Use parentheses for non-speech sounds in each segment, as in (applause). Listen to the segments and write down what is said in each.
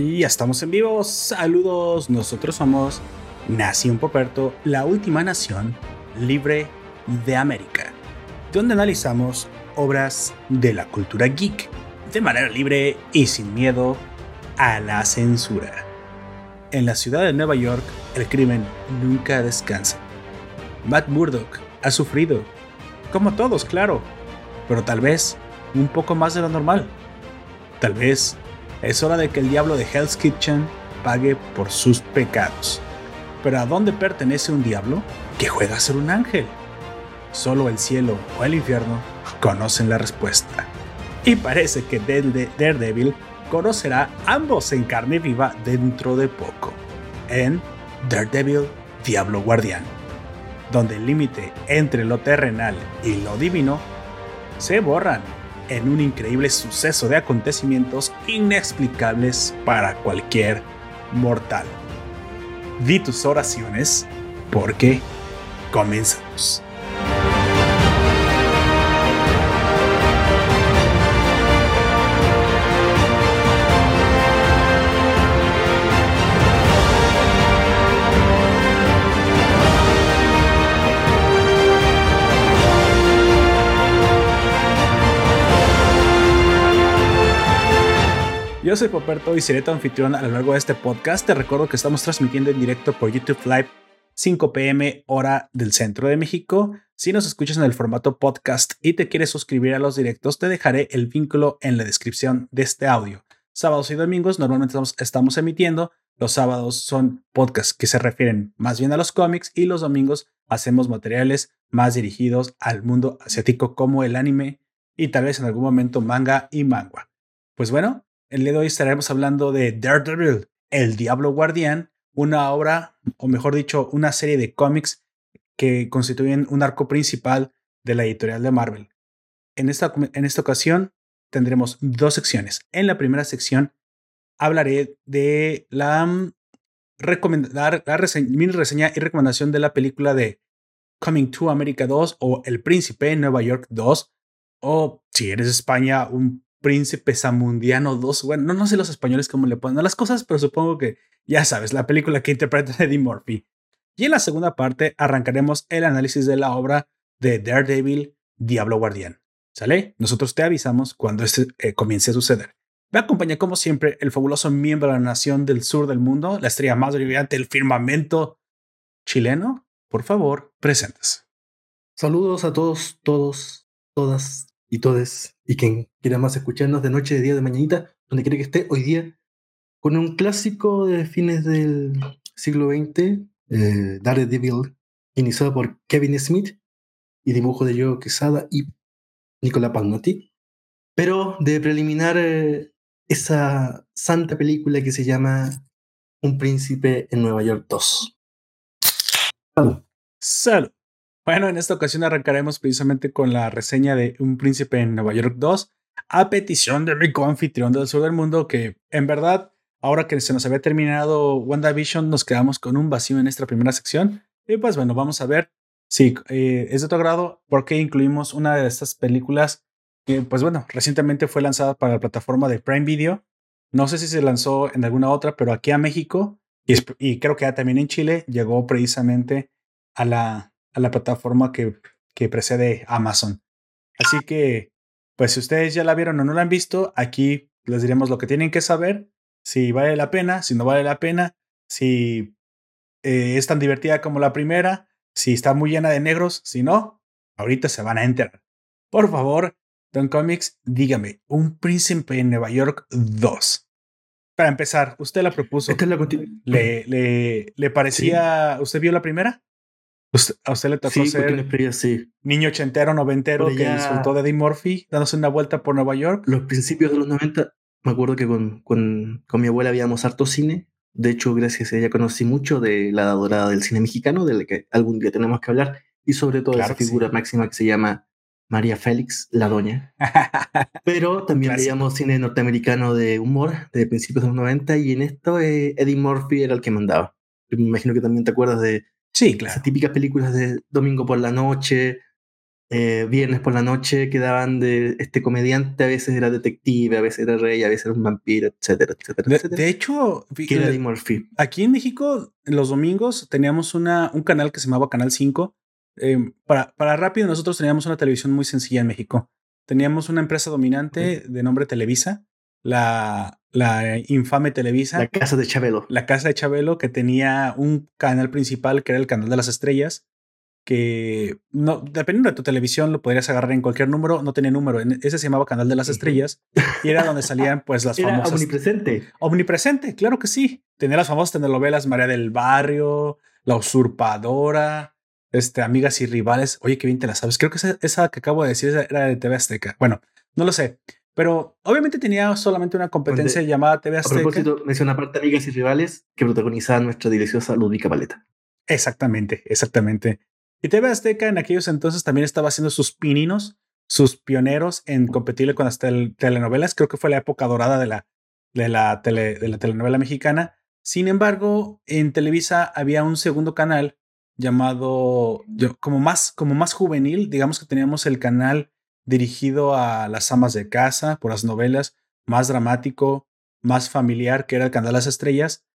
Y ya estamos en vivo. Saludos. Nosotros somos Nación Poperto, la última nación libre de América, donde analizamos obras de la cultura geek de manera libre y sin miedo a la censura. En la ciudad de Nueva York, el crimen nunca descansa. Matt Murdock ha sufrido, como todos, claro, pero tal vez un poco más de lo normal. Tal vez es hora de que el diablo de Hell's Kitchen pague por sus pecados. Pero ¿a dónde pertenece un diablo que juega a ser un ángel? Solo el cielo o el infierno conocen la respuesta. Y parece que Daredevil conocerá ambos en carne viva dentro de poco, en Daredevil Diablo Guardián, donde el límite entre lo terrenal y lo divino se borran en un increíble suceso de acontecimientos inexplicables para cualquier mortal. Di tus oraciones porque comenzamos. Yo soy Poperto y seré tu anfitrión a lo largo de este podcast. Te recuerdo que estamos transmitiendo en directo por YouTube Live 5 pm hora del centro de México. Si nos escuchas en el formato podcast y te quieres suscribir a los directos, te dejaré el vínculo en la descripción de este audio. Sábados y domingos normalmente estamos, emitiendo. Los sábados son podcasts que se refieren más bien a los cómics y los domingos hacemos materiales más dirigidos al mundo asiático como el anime y tal vez en algún momento manga y manga. Pues bueno, el día de hoy estaremos hablando de Daredevil, El Diablo Guardián, una obra, o mejor dicho, una serie de cómics que constituyen un arco principal de la editorial de Marvel. En esta, en esta ocasión tendremos dos secciones. En la primera sección hablaré de la, mm, recomendar, la mi reseña y recomendación de la película de Coming to America 2 o El Príncipe en Nueva York 2 o si eres de España un Príncipe Samundiano 2. Bueno, no, sé los españoles cómo le ponen a las cosas, pero supongo que ya sabes, la película que interpreta (laughs) Eddie Murphy. Y en la segunda parte arrancaremos el análisis de la obra de Daredevil, Diablo Guardián. ¿Sale? Nosotros te avisamos cuando este eh, comience a suceder. Me acompaña como siempre el fabuloso miembro de la nación del sur del mundo, la estrella más brillante del firmamento chileno. Por favor, presentes. Saludos a todos, todos, todas, y todes, y quien quiera más escucharnos de noche, de día, de mañanita, donde quiera que esté hoy día, con un clásico de fines del siglo XX, eh, Daredevil, iniciado por Kevin Smith y dibujo de Joe Quesada y Nicola Pagnotti. Pero de preliminar eh, esa santa película que se llama Un príncipe en Nueva York 2. Salud. Salud. Bueno, en esta ocasión arrancaremos precisamente con la reseña de Un Príncipe en Nueva York 2, a petición de mi coanfitrión del sur del mundo, que en verdad, ahora que se nos había terminado WandaVision, nos quedamos con un vacío en esta primera sección. Y pues bueno, vamos a ver si eh, es de tu agrado, porque incluimos una de estas películas que, pues bueno, recientemente fue lanzada para la plataforma de Prime Video. No sé si se lanzó en alguna otra, pero aquí a México y, y creo que también en Chile llegó precisamente a la, a la plataforma que, que precede Amazon. Así que, pues si ustedes ya la vieron o no la han visto, aquí les diremos lo que tienen que saber, si vale la pena, si no vale la pena, si eh, es tan divertida como la primera, si está muy llena de negros, si no, ahorita se van a enterar. Por favor, Don Comics, dígame, Un Príncipe en Nueva York 2. Para empezar, usted la propuso. Esta es la ¿Le, le, le parecía, usted vio la primera? ¿A usted le tocó ser niño ochentero, noventero que disfrutó de Eddie Murphy dándose una vuelta por Nueva York? Los principios de los 90, me acuerdo que con, con, con mi abuela habíamos harto cine. De hecho, gracias a ella conocí mucho de la dorada del cine mexicano, de la que algún día tenemos que hablar, y sobre todo de esa figura máxima que se llama María Félix, la doña. (laughs) Pero también veíamos cine norteamericano de humor de principios de los 90 y en esto eh, Eddie Murphy era el que mandaba. me imagino que también te acuerdas de Sí, claro. Esas típicas películas de domingo por la noche, eh, viernes por la noche que daban de este comediante, a veces era detective, a veces era rey, a veces era un vampiro, etcétera, etcétera. De, etcétera. de hecho, fi- que era Eddie Murphy. aquí en México, los domingos teníamos una, un canal que se llamaba Canal 5. Eh, para, para rápido, nosotros teníamos una televisión muy sencilla en México. Teníamos una empresa dominante de nombre Televisa, la, la infame Televisa. La casa de Chabelo. la casa de Chabelo que tenía un canal principal que era el canal de las estrellas que no dependiendo de tu televisión lo podrías agarrar en cualquier número no tenía número ese se llamaba canal de las estrellas y era donde salían pues las Era famosas omnipresente. omnipresente claro que sí tenía las famosas telenovelas María del Barrio La Usurpadora este amigas y rivales oye qué bien te la sabes creo que esa, esa que acabo de decir era de TV Azteca bueno no lo sé pero obviamente tenía solamente una competencia Donde- llamada TV A Azteca propósito, menciona aparte Amigas y Rivales que protagonizaba nuestra deliciosa Ludwika Paleta. Exactamente, exactamente. Y TV Azteca en aquellos entonces también estaba haciendo sus pininos, sus pioneros en competirle con las tel- telenovelas. Creo que fue la época dorada de la, de la, tele- de la telenovela mexicana. Sin embargo, en Televisa había un segundo canal llamado yo- como más, como más juvenil. Digamos que teníamos el canal dirigido a las amas de casa por las novelas, más dramático, más familiar, que era el canal de las estrellas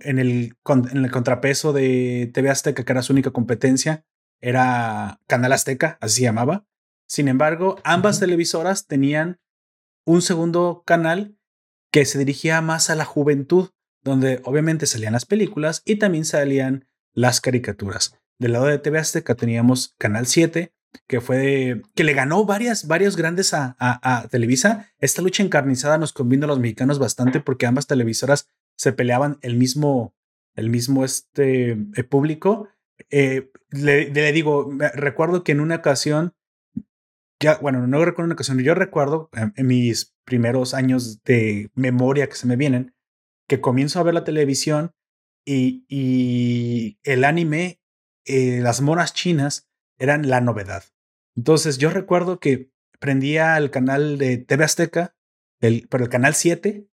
en el, en el contrapeso de TV Azteca, que era su única competencia, era Canal Azteca, así se llamaba. Sin embargo, ambas televisoras tenían un segundo canal que se dirigía más a la juventud, donde obviamente salían las películas y también salían las caricaturas. Del lado de TV Azteca teníamos Canal 7, que fue que le ganó varias, varios grandes a, a- a Televisa. Esta lucha encarnizada nos convino a los mexicanos bastante porque ambas televisoras se peleaban el mismo, el mismo este, eh, público. Eh, le, le digo, recuerdo que en una ocasión, ya, bueno, no recuerdo una ocasión, yo recuerdo en, en mis primeros años de memoria que se me vienen, que comienzo a ver la televisión y, y el anime, eh, las monas chinas eran la novedad. Entonces yo recuerdo que prendía el canal de TV Azteca, el, pero el canal 7,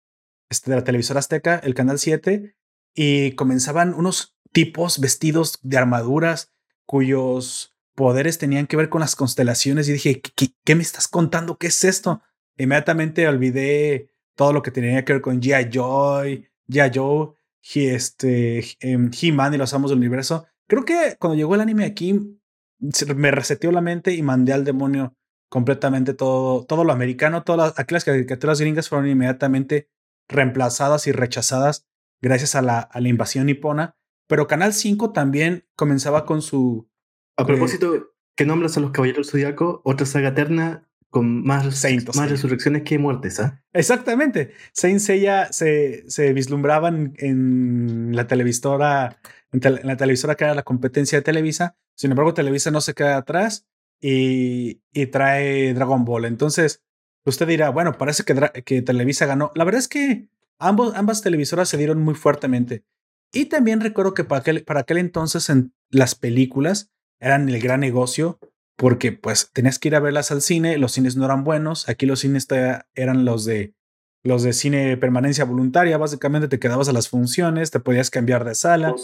este, de la televisora Azteca, el canal 7, y comenzaban unos tipos vestidos de armaduras cuyos poderes tenían que ver con las constelaciones y dije, ¿qué, me estás contando? ¿Qué es esto? Inmediatamente olvidé todo lo que tenía que ver con G.I. Joy, G.I. Joe, este, em, He-Man y los amos del universo. Creo que cuando llegó el anime aquí, me reseteó la mente y mandé al demonio completamente todo, todo lo americano, todas las, aquí las caricaturas gringas fueron inmediatamente reemplazadas y rechazadas gracias a la, a la invasión nipona. Pero Canal 5 también comenzaba con su A Eh, propósito, que nombras a los Caballeros del Zodiaco, otra saga eterna con más, Saint más resurrecciones que muertes, ¿ah? Exactamente. Saint Seiya se, se vislumbraban en la televisora, en, la televisora que era la competencia de Televisa. Sin embargo, Televisa no se queda atrás y, y trae Dragon Ball. Entonces, usted dirá, bueno, parece que, que Televisa ganó. La verdad es que ambos, ambas televisoras se dieron muy fuertemente. Y también recuerdo que para aquel, para aquel entonces en las películas eran el gran negocio porque pues tenías que ir a verlas al cine, los cines no eran buenos, aquí los cines eran los de los de cine permanencia voluntaria, básicamente te quedabas a las funciones, te podías cambiar de sala,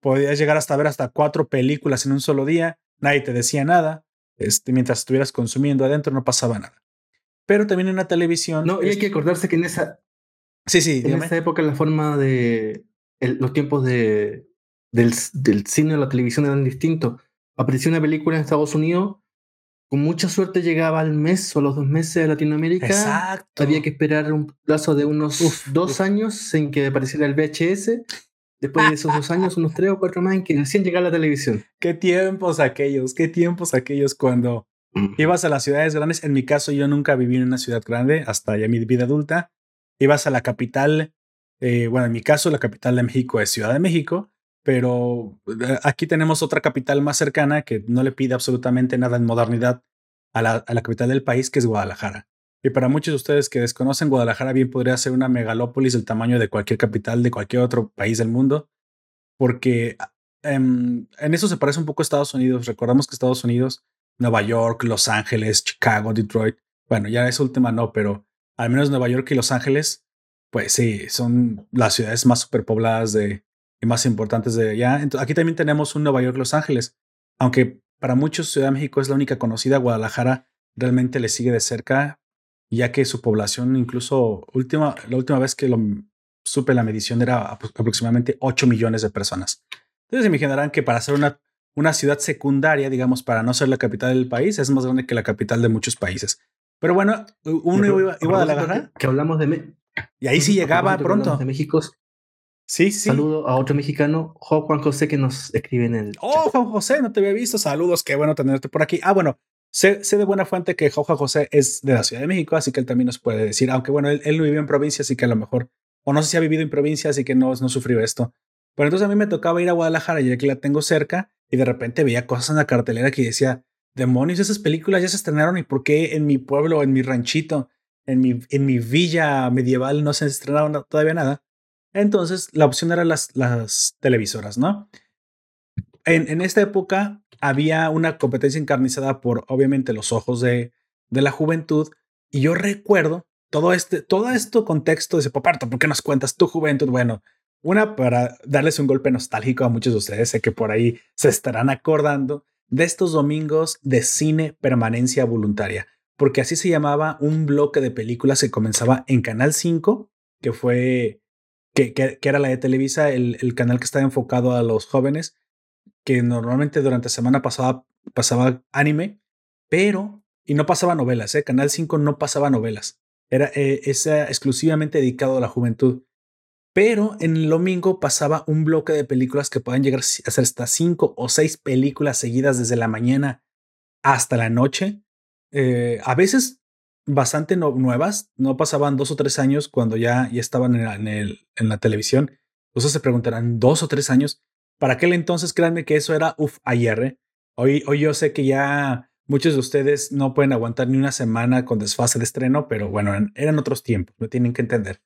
podías llegar hasta ver hasta cuatro películas en un solo día, nadie te decía nada, este, mientras estuvieras consumiendo adentro no pasaba nada. Pero también en la televisión... No, y hay es- que acordarse que en esa, Sí, sí, en dígame. esa época la forma de el- los tiempos de del, del cine o la televisión eran distintos. Apareció una película en Estados Unidos, con mucha suerte llegaba al mes o a los dos meses a Latinoamérica. Exacto. Había que esperar un plazo de unos Uf, dos uf. años en que apareciera el VHS. Después de esos dos años, unos tres o cuatro más en que recién llegaba la televisión. Qué tiempos aquellos, qué tiempos aquellos cuando ibas a las ciudades grandes. En mi caso, yo nunca viví en una ciudad grande hasta ya mi vida adulta. Ibas a la capital, eh, bueno, en mi caso, la capital de México es Ciudad de México, pero eh, aquí tenemos otra capital más cercana que no le pide absolutamente nada en modernidad a la, a la capital del país, que es Guadalajara. Y para muchos de ustedes que desconocen, Guadalajara bien podría ser una megalópolis del tamaño de cualquier capital de cualquier otro país del mundo, porque em, en eso se parece un poco a Estados Unidos. Recordamos que Estados Unidos, Nueva York, Los Ángeles, Chicago, Detroit, bueno, ya esa última no, pero al menos Nueva York y Los Ángeles, pues sí, son las ciudades más superpobladas de, y más importantes de allá. Entonces, aquí también tenemos un Nueva York, Los Ángeles, aunque para muchos Ciudad de México es la única conocida, Guadalajara realmente le sigue de cerca, ya que su población, incluso última, la última vez que lo supe la medición era aproximadamente 8 millones de personas. Entonces imaginarán que para ser una, una ciudad secundaria, digamos, para no ser la capital del país, es más grande que la capital de muchos países. Pero bueno, uno iba, a Guadalajara. Que, hablamos de... y ahí sí llegaba pronto. De México. Sí, sí. Saludo a otro mexicano, Juan José, que nos escribe en el. Oh, Juan José, no te había visto. Saludos, qué bueno tenerte por aquí. Ah, bueno, sé, sé de buena fuente que Juan José es de la Ciudad de México, así que él también nos puede decir, aunque bueno, él, él no vivió en provincia, así que a lo mejor, o no sé si ha vivido en provincia, así que no, no sufrió esto. Pero entonces a mí me tocaba ir a Guadalajara, ya que la tengo cerca, y de repente veía cosas en la cartelera que decía, demonios, esas películas ya se estrenaron, ¿y por qué en mi pueblo, en mi ranchito, en mi, en mi villa medieval no se estrenaron todavía nada? Entonces, la opción era las, las televisoras, ¿no? En, esta época había una competencia encarnizada por, obviamente, los ojos de, la juventud. Y yo recuerdo todo este, todo esto contexto de Poparto, ¿por qué nos cuentas tu juventud? Bueno, una para darles un golpe nostálgico a muchos de ustedes, sé que por ahí se estarán acordando de estos domingos de cine permanencia voluntaria, porque así se llamaba un bloque de películas que comenzaba en Canal 5, que fue que, que, era la de Televisa, el, el, canal que estaba enfocado a los jóvenes, que normalmente durante la semana pasaba, pasaba anime, pero, y no pasaba novelas, ¿eh? Canal 5 no pasaba novelas, era eh, exclusivamente dedicado a la juventud. Pero en el domingo pasaba un bloque de películas que pueden llegar a ser hasta cinco o seis películas seguidas desde la mañana hasta la noche. Eh, a veces bastante nuevas, no pasaban dos o tres años cuando ya, ya estaban en, el, en la televisión. Entonces se preguntarán, ¿dos o tres años? Para aquel entonces, créanme que eso era, uff, ayer. ¿eh? Hoy, hoy yo sé que ya muchos de ustedes no pueden aguantar ni una semana con desfase de estreno, pero bueno, eran otros tiempos, lo tienen que entender.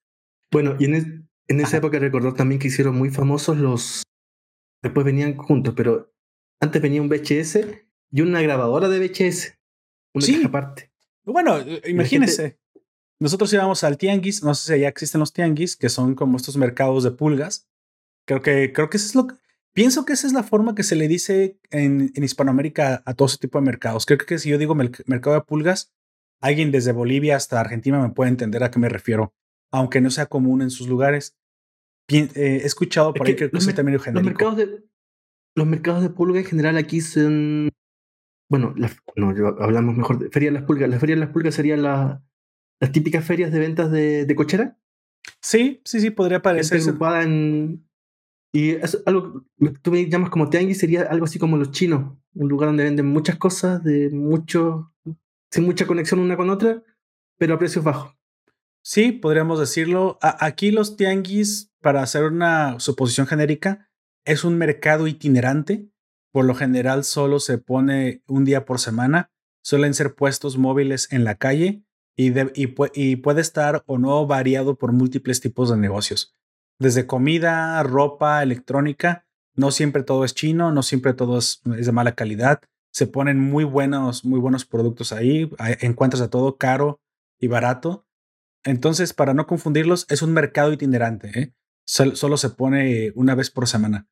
Bueno, y en, en esa época recordar también que hicieron muy famosos los... Después venían juntos, pero antes venía un VHS y una grabadora de VHS. Una sí. aparte. Bueno, eh, imagínense. Nosotros íbamos al tianguis, no sé si ya existen los tianguis, que son como estos mercados de pulgas. Creo que, creo que eso es lo que, pienso que esa es la forma que se le dice en, en Hispanoamérica a todo ese tipo de mercados. Creo que si yo digo mercado de pulgas, alguien desde Bolivia hasta Argentina me puede entender a qué me refiero, aunque no sea común en sus lugares. Eh, he escuchado por ahí que, los, genérico. Los mercados, de, los mercados de pulga en general aquí son bueno, no, hablamos mejor de Feria de las Pulgas. La Feria de las Pulgas sería la, las típicas ferias de ventas de, de cochera. Sí, sí, sí, podría parecer. En, y es algo que tú me llamas como tianguis, sería algo así como los chinos, un lugar donde venden muchas cosas, de mucho, sin mucha conexión una con otra, pero a precios bajos. Sí, podríamos decirlo. aquí los tianguis, para hacer una suposición genérica, es un mercado itinerante por lo general solo se pone un día por semana. Suelen ser puestos móviles en la calle y, y, puede estar o no variado por múltiples tipos de negocios. Desde comida, ropa, electrónica. No siempre todo es chino, no siempre todo es, de mala calidad. Se ponen muy buenos, muy buenos productos ahí. Encuentras de todo caro y barato. Entonces, para no confundirlos, es un mercado itinerante. ¿eh? solo se pone una vez por semana.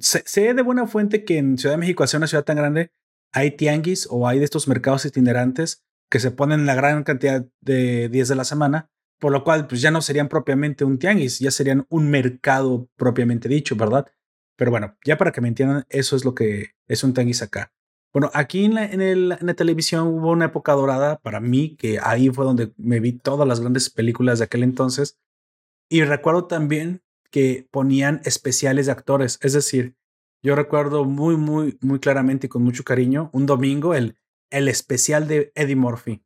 Sé, de buena fuente que en Ciudad de México, ser una ciudad tan grande, hay tianguis o hay de estos mercados itinerantes que se ponen la gran cantidad de días de la semana, por lo cual pues ya no serían propiamente un tianguis, ya serían un mercado propiamente dicho, ¿verdad? Pero bueno, ya para que me entiendan, eso es lo que es un tianguis acá. Bueno, aquí en la, televisión hubo una época dorada para mí, que ahí fue donde me vi todas las grandes películas de aquel entonces. Y recuerdo también que ponían especiales de actores. Es decir, yo recuerdo muy, muy, muy claramente y con mucho cariño un domingo el, el especial de Eddie Murphy.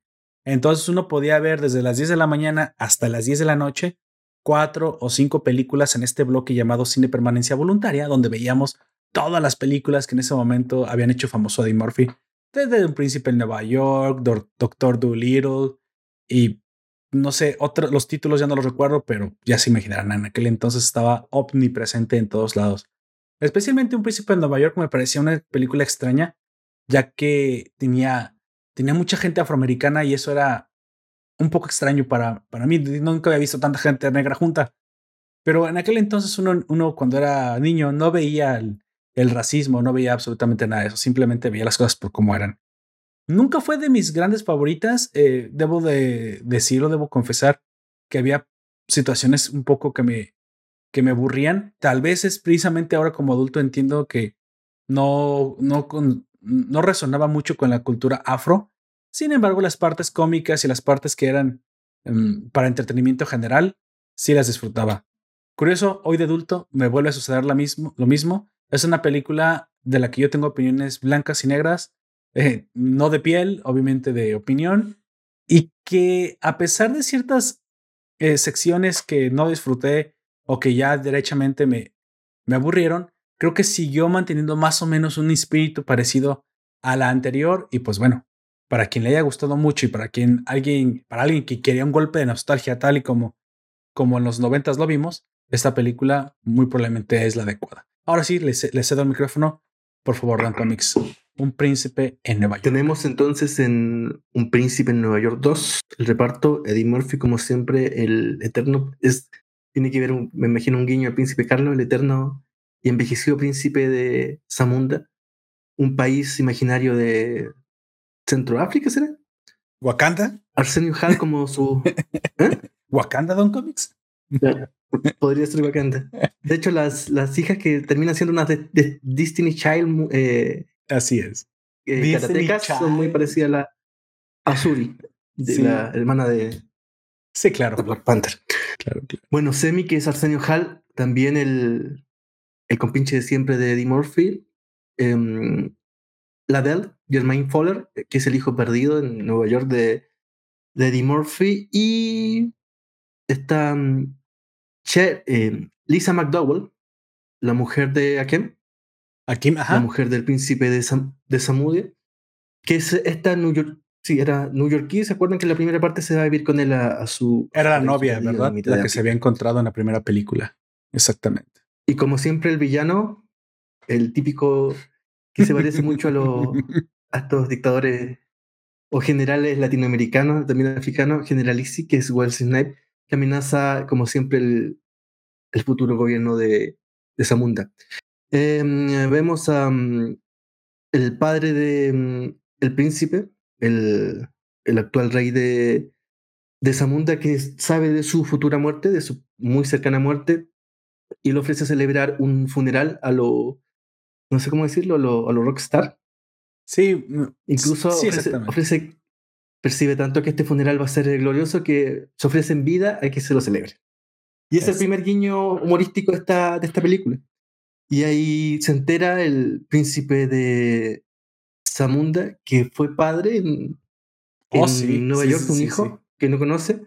Entonces uno podía ver desde las 10 de la mañana hasta las 10 de la noche cuatro o cinco películas en este bloque llamado Cine Permanencia Voluntaria, donde veíamos todas las películas que en ese momento habían hecho famoso Eddie Murphy. Desde Un Príncipe en Nueva York, Doctor Dolittle y no sé, otros, los títulos ya no los recuerdo, pero ya se imaginarán, en aquel entonces estaba omnipresente en todos lados. Especialmente Un Príncipe de Nueva York me parecía una película extraña, ya que tenía, tenía mucha gente afroamericana y eso era un poco extraño para, para mí. Nunca había visto tanta gente negra junta. Pero en aquel entonces uno, uno cuando era niño no veía el, racismo, no veía absolutamente nada de eso, simplemente veía las cosas por cómo eran. Nunca fue de mis grandes favoritas, eh, debo de decirlo, debo confesar que había situaciones un poco que me, que me aburrían. Tal vez es precisamente ahora como adulto entiendo que no, no, no resonaba mucho con la cultura afro. Sin embargo, las partes cómicas y las partes que eran em, para entretenimiento general, sí las disfrutaba. Curioso, hoy de adulto me vuelve a suceder lo mismo. Lo mismo. Es una película de la que yo tengo opiniones blancas y negras, eh, no de piel, obviamente de opinión, y que a pesar de ciertas eh, secciones que no disfruté o que ya derechamente me, me aburrieron, creo que siguió manteniendo más o menos un espíritu parecido a la anterior y pues bueno, para quien le haya gustado mucho y para quien alguien, para alguien que quería un golpe de nostalgia tal y como, como en los noventas lo vimos, esta película muy probablemente es la adecuada. Ahora sí, le, cedo el micrófono. Por favor, Dan (clears throat) Comics. Un príncipe en Nueva York. Tenemos entonces en Un príncipe en Nueva York 2, el reparto, Eddie Murphy, como siempre, el eterno, es, tiene que ver, me imagino, un guiño al príncipe Carlos, el eterno y envejecido príncipe de Zamunda, un país imaginario de Centroáfrica, ¿será? ¿Wakanda? Arsenio Hall como su... (laughs) ¿eh? ¿Wakanda, Don Comics? Podría ser Wakanda. De hecho, las, las hijas que terminan siendo unas de, Destiny Child. Eh, Así es. Eh, son muy parecidas a la Azuri, de la hermana de. Sí, claro. Black Panther. Claro, Bueno, Semi, que es Arsenio Hall, también el, el compinche de siempre de Eddie Murphy. Eh, la Dell, Jermaine Fowler, que es el hijo perdido en Nueva York de, de Eddie Murphy. Y está mm, eh, Lisa McDowell, la mujer de Akem. Akem, La mujer del príncipe de, de Samudia. Que es esta New York. Sí, era New Yorkí. ¿Se acuerdan que en la primera parte se va a vivir con él a, su. Era la novia, ¿verdad? La que se había encontrado en la primera película. Exactamente. Y como siempre, el villano, el típico que se parece mucho a, los, (laughs) a estos dictadores o generales latinoamericanos, también africanos, Generalici, que es Wells Snipe, que amenaza, como siempre, el, el futuro gobierno de, de Zamunda. Em, vemos a mm, el padre de mm, el príncipe, el, el actual rey de, de Zamunda, que sabe de su futura muerte, de su muy cercana muerte, y le ofrece celebrar un funeral a lo, no sé cómo decirlo, a lo, a lo rockstar. Sí, mm, incluso ofrece, percibe tanto que este funeral va a ser glorioso que se ofrece en vida a que se lo celebre. Y es, el primer guiño humorístico de esta, de esta película. Y ahí se entera el príncipe de Zamunda, que fue padre en, oh, Nueva York, un hijo que no conoce.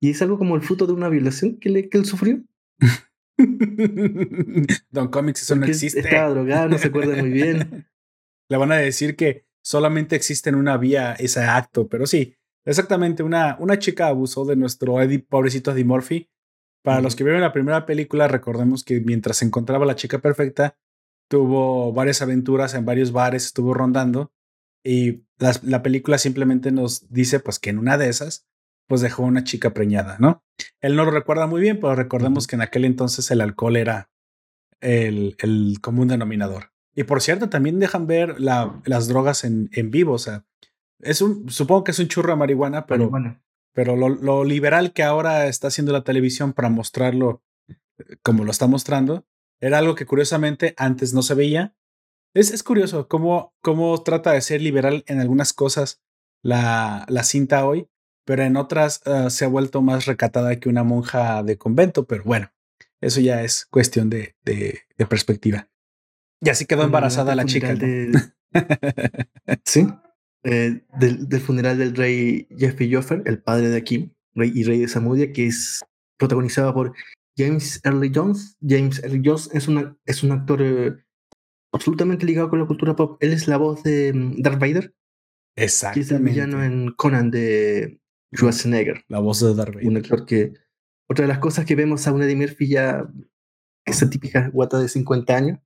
Y es algo como el fruto de una violación que, le, que él sufrió. (laughs) (laughs) Don Comics, eso no existe. Estaba drogado, no se acuerda muy bien. (laughs) Le van a decir que solamente existe en una vía ese acto, pero sí, exactamente, una, una chica abusó de nuestro Eddie, pobrecito Eddie Murphy. Para los que vieron la primera película, recordemos que mientras se encontraba la chica perfecta, tuvo varias aventuras en varios bares, estuvo rondando y la, película simplemente nos dice pues que en una de esas pues dejó una chica preñada, ¿no? Él no lo recuerda muy bien, pero recordemos que en aquel entonces el alcohol era el, el común denominador. Y por cierto, también dejan ver la, las drogas en, en vivo. O sea, es un, supongo que es un churro de marihuana, pero, pero lo, lo, liberal que ahora está haciendo la televisión para mostrarlo eh, como lo está mostrando, era algo que curiosamente antes no se veía. Es, es curioso cómo, cómo trata de ser liberal en algunas cosas la, la cinta hoy, pero en otras ah, se ha vuelto más recatada que una monja de convento. Pero bueno, eso ya es cuestión de, de, de perspectiva. Y así quedó embarazada la chica. (laughs) sí, eh, del, del, funeral del rey Jeffrey Joffer, el padre de Akim, rey y rey de Samudia, que es protagonizado por James Early Jones. James Early Jones es, una, es un actor eh, absolutamente ligado con la cultura pop. Él es la voz de mm, Darth Vader. Exactamente. Que es el villano en Conan de Schwarzenegger. La voz de Vader. Un actor que. Otra de las cosas que vemos a una Eddie Murphy ya, esa típica guata de 50 años,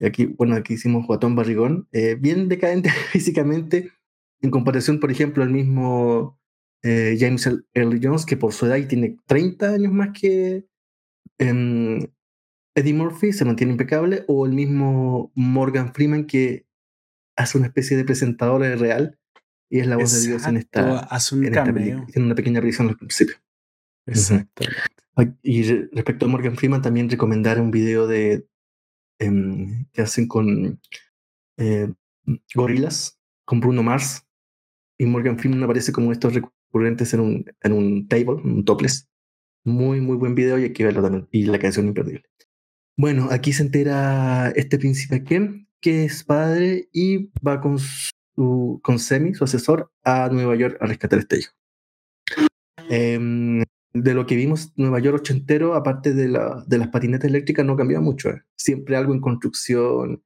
aquí, bueno, aquí hicimos Guatón Barrigón, eh, bien decadente (laughs) físicamente, en comparación, por ejemplo, al mismo eh, James Earl Jones, que por su edad tiene 30 años más que, em, Eddie Murphy se mantiene impecable o el mismo Morgan Freeman que hace una especie de presentador real y es la voz de Dios en esta, hace un en, esta en una pequeña aparición al principio. Exacto. Y respecto a Morgan Freeman, también recomendar un video de em, que hacen con eh, gorilas, con Bruno Mars. Y Morgan Freeman aparece como estos recurrentes en un, en un table, un topless. Muy, muy buen video y hay que verlo también. Y la canción imperdible. Bueno, aquí se entera este príncipe Ken, que es padre y va con, su, con Semi, su asesor, a Nueva York a rescatar a este hijo. Eh, de lo que vimos Nueva York ochentero, aparte de, la, de las patinetas eléctricas, no cambió mucho. ¿eh? Siempre algo en construcción,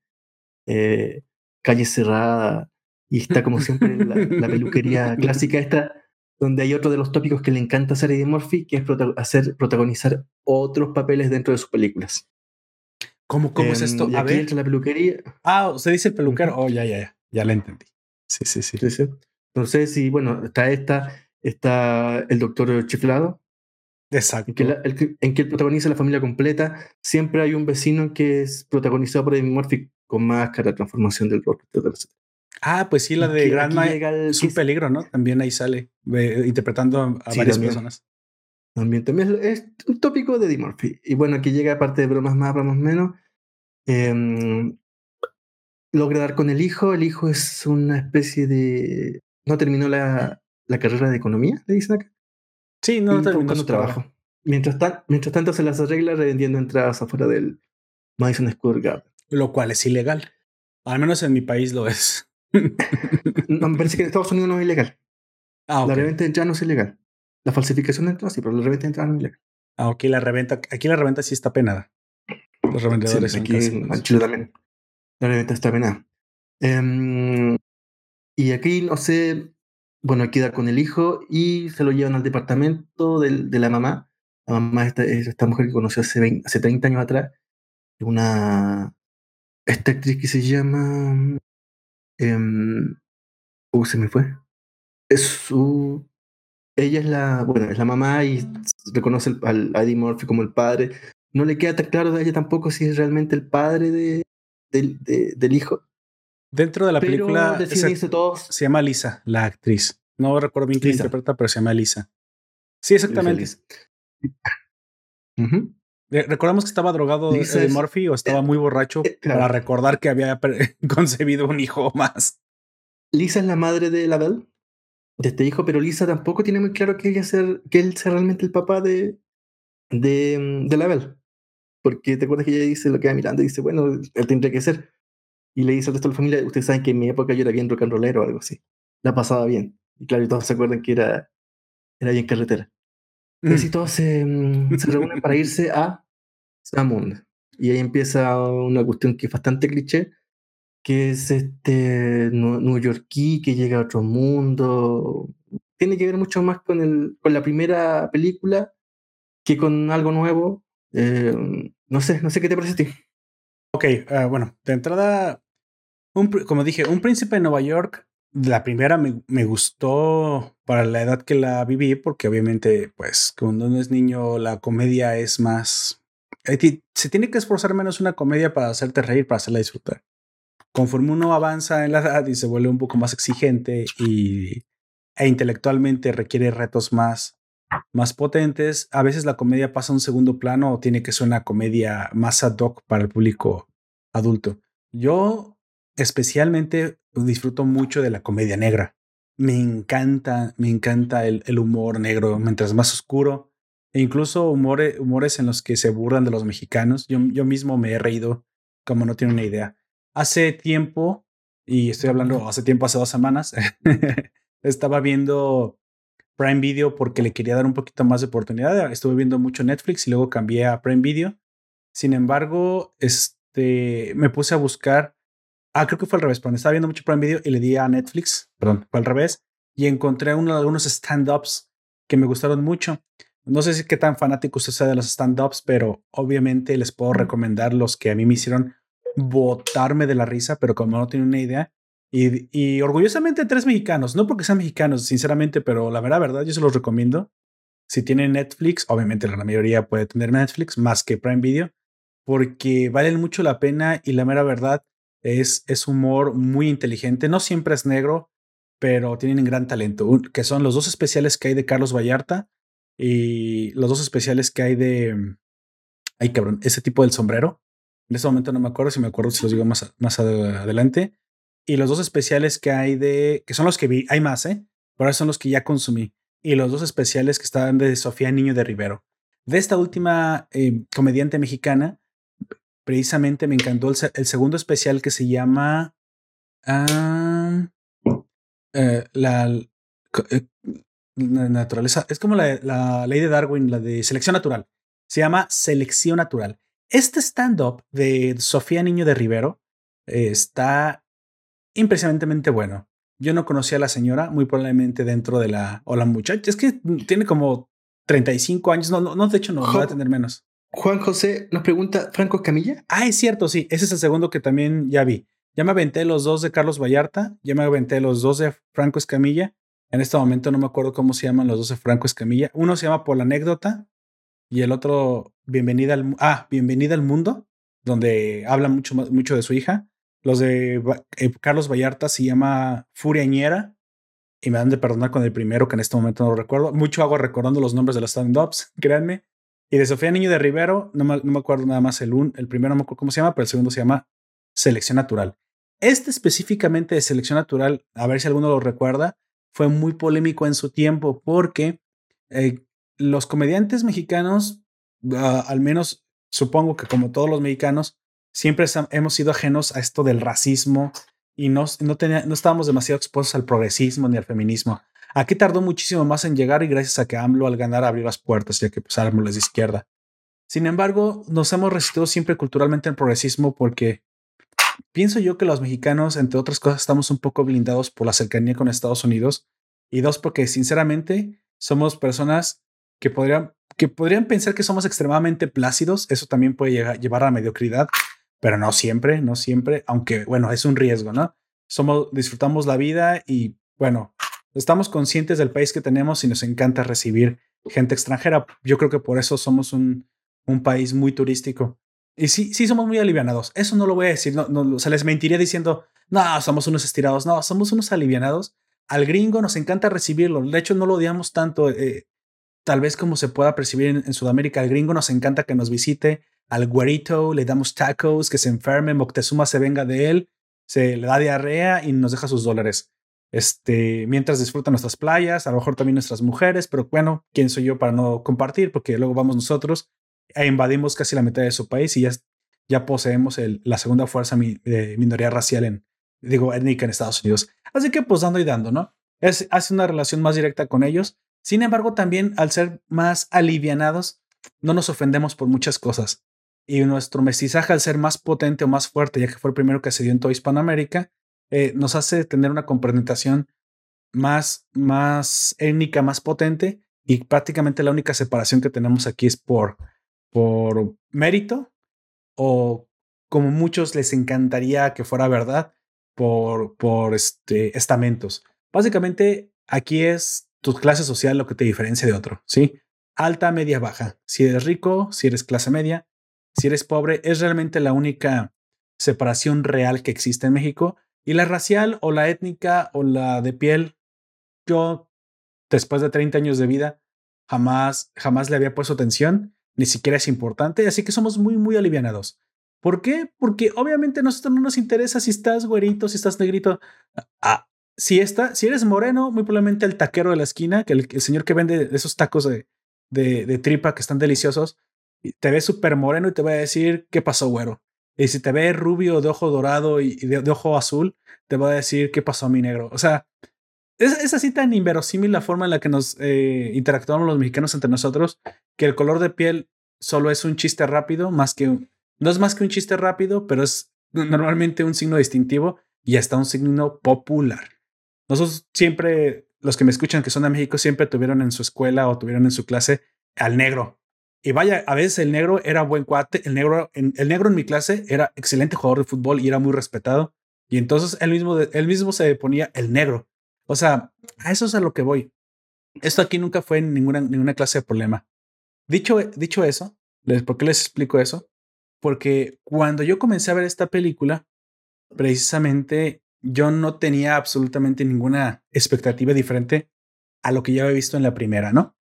eh, calle cerrada, y está como siempre la, la, peluquería (laughs) clásica esta, donde hay otro de los tópicos que le encanta hacer a Eddie Murphy, que es prota hacer protagonizar otros papeles dentro de sus películas. ¿Cómo, cómo es esto? a ver. la peluquería. Ah, usted dice el peluquero. Oh, ya, ya, ya. Ya la entendí. Sí, sí, sí. sí. Entonces, sí, bueno, está esta, está el doctor chiflado, Exacto. En que, la, el, en que él protagoniza la familia completa, siempre hay un vecino que es protagonizado por Eddie Murphy con máscara, transformación del etc. Ah, pues sí, la de Grandma es un peligro, ¿no? También ahí sale, eh, interpretando a, sí, varias también. personas. También, también es, es, un tópico de Eddie Murphy. Y bueno, aquí llega aparte de bromas más, bromas menos. Eh, logra dar con el hijo. El hijo es una especie de... No terminó la, la carrera de economía, le dicen acá. Sí, no, está buscando trabajo. Mientras, mientras tanto se las arregla revendiendo entradas afuera del Madison Square Garden. Lo cual es ilegal. Al menos en mi país lo es. (laughs) no, me parece que en Estados Unidos no es ilegal. Ah, okay. La reventa de entradas no es ilegal. La falsificación de entradas sí, pero la reventa de entradas no es ilegal. Ah, ok, la reventa, aquí la reventa sí está penada. Los revendedores sí, aquí en, en Chile también. La está penada. Um, y aquí, no sé, bueno, queda con el hijo y se lo llevan al departamento de, de la mamá. La mamá es esta, esta, mujer que conoció hace, 20, hace 30 años atrás. Una. Esta actriz que se llama. Eh, se me fue. Es su. Ella es la. Bueno, es la mamá y reconoce al, a Eddie Murphy como el padre. No le queda tan claro a ella tampoco si es realmente el padre de, de, de del hijo. Dentro de la pero película se, todos. se llama Lisa, la actriz. No recuerdo bien quién interpreta, pero se llama Lisa. Sí, exactamente. Lisa, Uh -huh. Recordamos que estaba drogado Lisa Eddie Murphy o estaba eh, muy borracho eh, claro. para recordar que había (laughs) concebido un hijo más. Lisa es la madre de Label, de este hijo, pero Lisa tampoco tiene muy claro que ella ser, que él sea realmente el papá de, de, de Label. Porque te acuerdas que ella dice, lo que va mirando y dice, bueno, él tendría que ser. Y le dice al resto de la familia, ustedes saben que en mi época yo era bien rock and rollero o algo así. La pasaba bien. Y claro, y todos se acuerdan que era, era bien carretera. Y así todos se, se reúnen para irse a Samund. Y ahí empieza una cuestión que es bastante cliché, que es este New Yorkí que llega a otro mundo. Tiene que ver mucho más con, el, con la primera película que con algo nuevo. Eh, no sé, no sé qué te parece a ti. Ok, uh, bueno, de entrada, un, como dije, Un Príncipe de Nueva York la primera me, me, gustó para la edad que la viví, porque obviamente, pues, cuando uno es niño, la comedia es más. Eh, se tiene que esforzar menos una comedia para hacerte reír, para hacerla disfrutar. Conforme uno avanza en la edad y se vuelve un poco más exigente y, e intelectualmente requiere retos más, más potentes, a veces la comedia pasa a un segundo plano o tiene que ser una comedia más ad hoc para el público adulto. Yo especialmente disfruto mucho de la comedia negra. Me encanta, me encanta el, el humor negro, mientras más oscuro, e incluso humores, humores en los que se burlan de los mexicanos. Yo, yo mismo me he reído como no tiene una idea. Hace tiempo, y estoy hablando hace tiempo, hace dos semanas, (laughs) estaba viendo Prime Video porque le quería dar un poquito más de oportunidad. Estuve viendo mucho Netflix y luego cambié a Prime Video. Sin embargo, este, me puse a buscar Ah, creo que fue al revés, pero estaba viendo mucho Prime Video y le di a Netflix, perdón, fue al revés, y encontré uno, algunos stand-ups que me gustaron mucho. No sé si qué tan fanático usted sea de los stand-ups, pero obviamente les puedo recomendar los que a mí me hicieron botarme de la risa, pero como no tiene una idea. Y, orgullosamente tres mexicanos, no porque sean mexicanos, sinceramente, pero la verdad, verdad, yo se los recomiendo. Si tienen Netflix, obviamente la mayoría puede tener Netflix más que Prime Video, porque valen mucho la pena y la mera verdad es, es humor muy inteligente. No siempre es negro, pero tienen gran talento, que son los dos especiales que hay de Carlos Vallarta y los dos especiales que hay de... Ay, cabrón, ese tipo del sombrero. En este momento no me acuerdo, si me acuerdo si los digo más, más adelante. Y los dos especiales que hay de... que son los que vi, hay más, ¿eh? Pero son los que ya consumí. Y los dos especiales que estaban de Sofía Niño de Rivero. De esta última eh, comediante mexicana, precisamente me encantó el, segundo especial que se llama... Ah, eh, la, eh, naturaleza, es como la, ley de Darwin, la de selección natural. Se llama Selección Natural. Este stand-up de Sofía Niño de Rivero está impresionantemente bueno. Yo no conocía a la señora, muy probablemente dentro de la. O la muchacha. Es que tiene como 35 años. No, no, no de hecho, no, va a tener menos. Juan José nos pregunta: ¿Franco Camilla? Ah, es cierto, sí. Ese es el segundo que también ya vi. Ya me aventé los dos de Carlos Vallarta, ya me aventé los dos de Franco Escamilla. En este momento no me acuerdo cómo se llaman los dos de Franco Escamilla. Uno se llama Por la anécdota y el otro Bienvenida al, ah, Bienvenida al Mundo, donde habla mucho, mucho de su hija. Los de eh, Carlos Vallarta se llama Furiañera y me dan de perdonar con el primero, que en este momento no lo recuerdo. Mucho hago recordando los nombres de los stand-ups, créanme. Y de Sofía Niño de Rivero, no me, no me acuerdo nada más el un, el primero no me acuerdo cómo se llama, pero el segundo se llama Selección Natural. Este específicamente de selección natural, a ver si alguno lo recuerda, fue muy polémico en su tiempo porque eh, los comediantes mexicanos, ah, al menos supongo que como todos los mexicanos, siempre hemos sido ajenos a esto del racismo y no, no, no estábamos demasiado expuestos al progresismo ni al feminismo. Aquí tardó muchísimo más en llegar y gracias a que AMLO al ganar abrió las puertas, ya que pues AMLO es de izquierda. Sin embargo, nos hemos resistido siempre culturalmente al progresismo porque pienso yo que los mexicanos, entre otras cosas, estamos un poco blindados por la cercanía con Estados Unidos. Y dos, porque sinceramente somos personas que podrían, que podrían pensar que somos extremadamente plácidos. Eso también puede llevar a mediocridad, pero no siempre, no siempre, aunque bueno, es un riesgo, ¿no? Somos, disfrutamos la vida y bueno, estamos conscientes del país que tenemos y nos encanta recibir gente extranjera. Yo creo que por eso somos un, un país muy turístico. Y sí, sí somos muy alivianados. Eso no lo voy a decir. No, no, se les mentiría diciendo, no, somos unos estirados. No, somos unos alivianados. Al gringo nos encanta recibirlo. De hecho, no lo odiamos tanto. Eh, tal vez como se pueda percibir en, Sudamérica. Al gringo nos encanta que nos visite. Al güerito le damos tacos, que se enferme, Moctezuma se venga de él, se le da diarrea y nos deja sus dólares. Este, mientras disfruta nuestras playas, a lo mejor también nuestras mujeres, pero bueno, ¿quién soy yo para no compartir? Porque luego vamos nosotros e invadimos casi la mitad de su país y ya, ya poseemos la segunda fuerza de minoría racial en, digo, étnica en Estados Unidos. Así que pues dando y dando, ¿no? Es, hace una relación más directa con ellos. Sin embargo, también al ser más alivianados, no nos ofendemos por muchas cosas. Y nuestro mestizaje, al ser más potente o más fuerte, ya que fue el primero que se dio en toda Hispanoamérica, eh, nos hace tener una complementación más, más étnica, más potente. Y prácticamente la única separación que tenemos aquí es por, por mérito o como muchos les encantaría que fuera verdad por, por este, estamentos. Básicamente aquí es tu clase social lo que te diferencia de otro, ¿sí? Alta, media, baja. Si eres rico, si eres clase media, si eres pobre, es realmente la única separación real que existe en México. Y la racial o la étnica o la de piel, yo después de 30 años de vida jamás, jamás le había puesto atención ni siquiera es importante, así que somos muy, muy alivianados. ¿Por qué? Porque obviamente a nosotros no nos interesa si estás güerito, si estás negrito. Ah, si, está, si eres moreno, muy probablemente el taquero de la esquina, que el, señor que vende esos tacos de, de, tripa que están deliciosos, te ve súper moreno y te va a decir, ¿qué pasó, güero? Y si te ve rubio de ojo dorado y de, ojo azul, te va a decir, ¿qué pasó, mi negro? O sea, es, así tan inverosímil la forma en la que nos eh, interactuamos los mexicanos entre nosotros que el color de piel solo es un chiste rápido, más que no es más que un chiste rápido, pero es normalmente un signo distintivo y hasta un signo popular. Nosotros siempre, los que me escuchan que son de México, siempre tuvieron en su escuela o tuvieron en su clase al negro. Y vaya, a veces el negro era buen cuate, el negro en, el negro en mi clase era excelente jugador de fútbol y era muy respetado. Y entonces él mismo, él mismo se ponía el negro. O sea, a eso es a lo que voy. Esto aquí nunca fue ninguna, ninguna clase de problema. Dicho, dicho eso, ¿por qué les explico eso? porque cuando yo comencé a ver esta película, precisamente yo no tenía absolutamente ninguna expectativa diferente a lo que ya había visto en la primera, ¿no?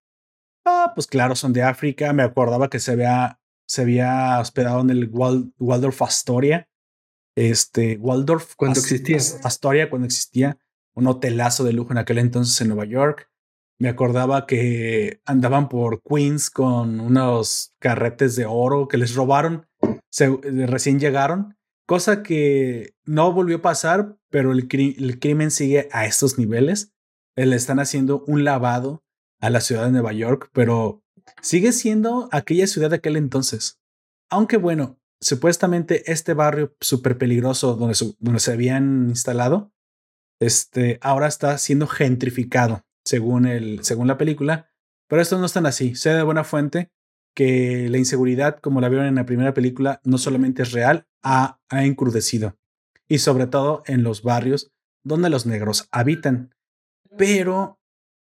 Pues claro, son de África. Me acordaba que se había, se había hospedado en el Waldorf Astoria. Este, Waldorf. Cuando existía. Astoria, cuando existía. Un hotelazo de lujo en aquel entonces en Nueva York. Me acordaba que andaban por Queens con unos carretes de oro que les robaron. Se, recién llegaron. Cosa que no volvió a pasar, pero el, el crimen sigue a estos niveles. Le están haciendo un lavado a la ciudad de Nueva York, pero sigue siendo aquella ciudad de aquel entonces. Aunque bueno, supuestamente este barrio súper peligroso donde, donde se habían instalado, este, ahora está siendo gentrificado, según, el, según la película, pero esto no es tan así. Sé de buena fuente que la inseguridad, como la vieron en la primera película, no solamente es real, ha, ha encrudecido. Y sobre todo en los barrios donde los negros habitan. Pero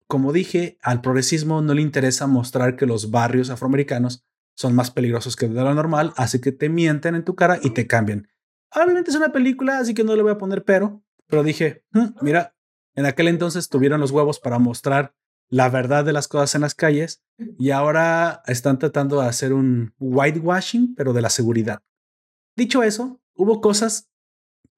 como dije, al progresismo no le interesa mostrar que los barrios afroamericanos son más peligrosos que de lo normal, así que te mienten en tu cara y te cambian. Obviamente es una película, así que no le voy a poner pero, pero dije, mm, mira, en aquel entonces tuvieron los huevos para mostrar la verdad de las cosas en las calles y ahora están tratando de hacer un whitewashing, pero de la seguridad. Dicho eso, hubo cosas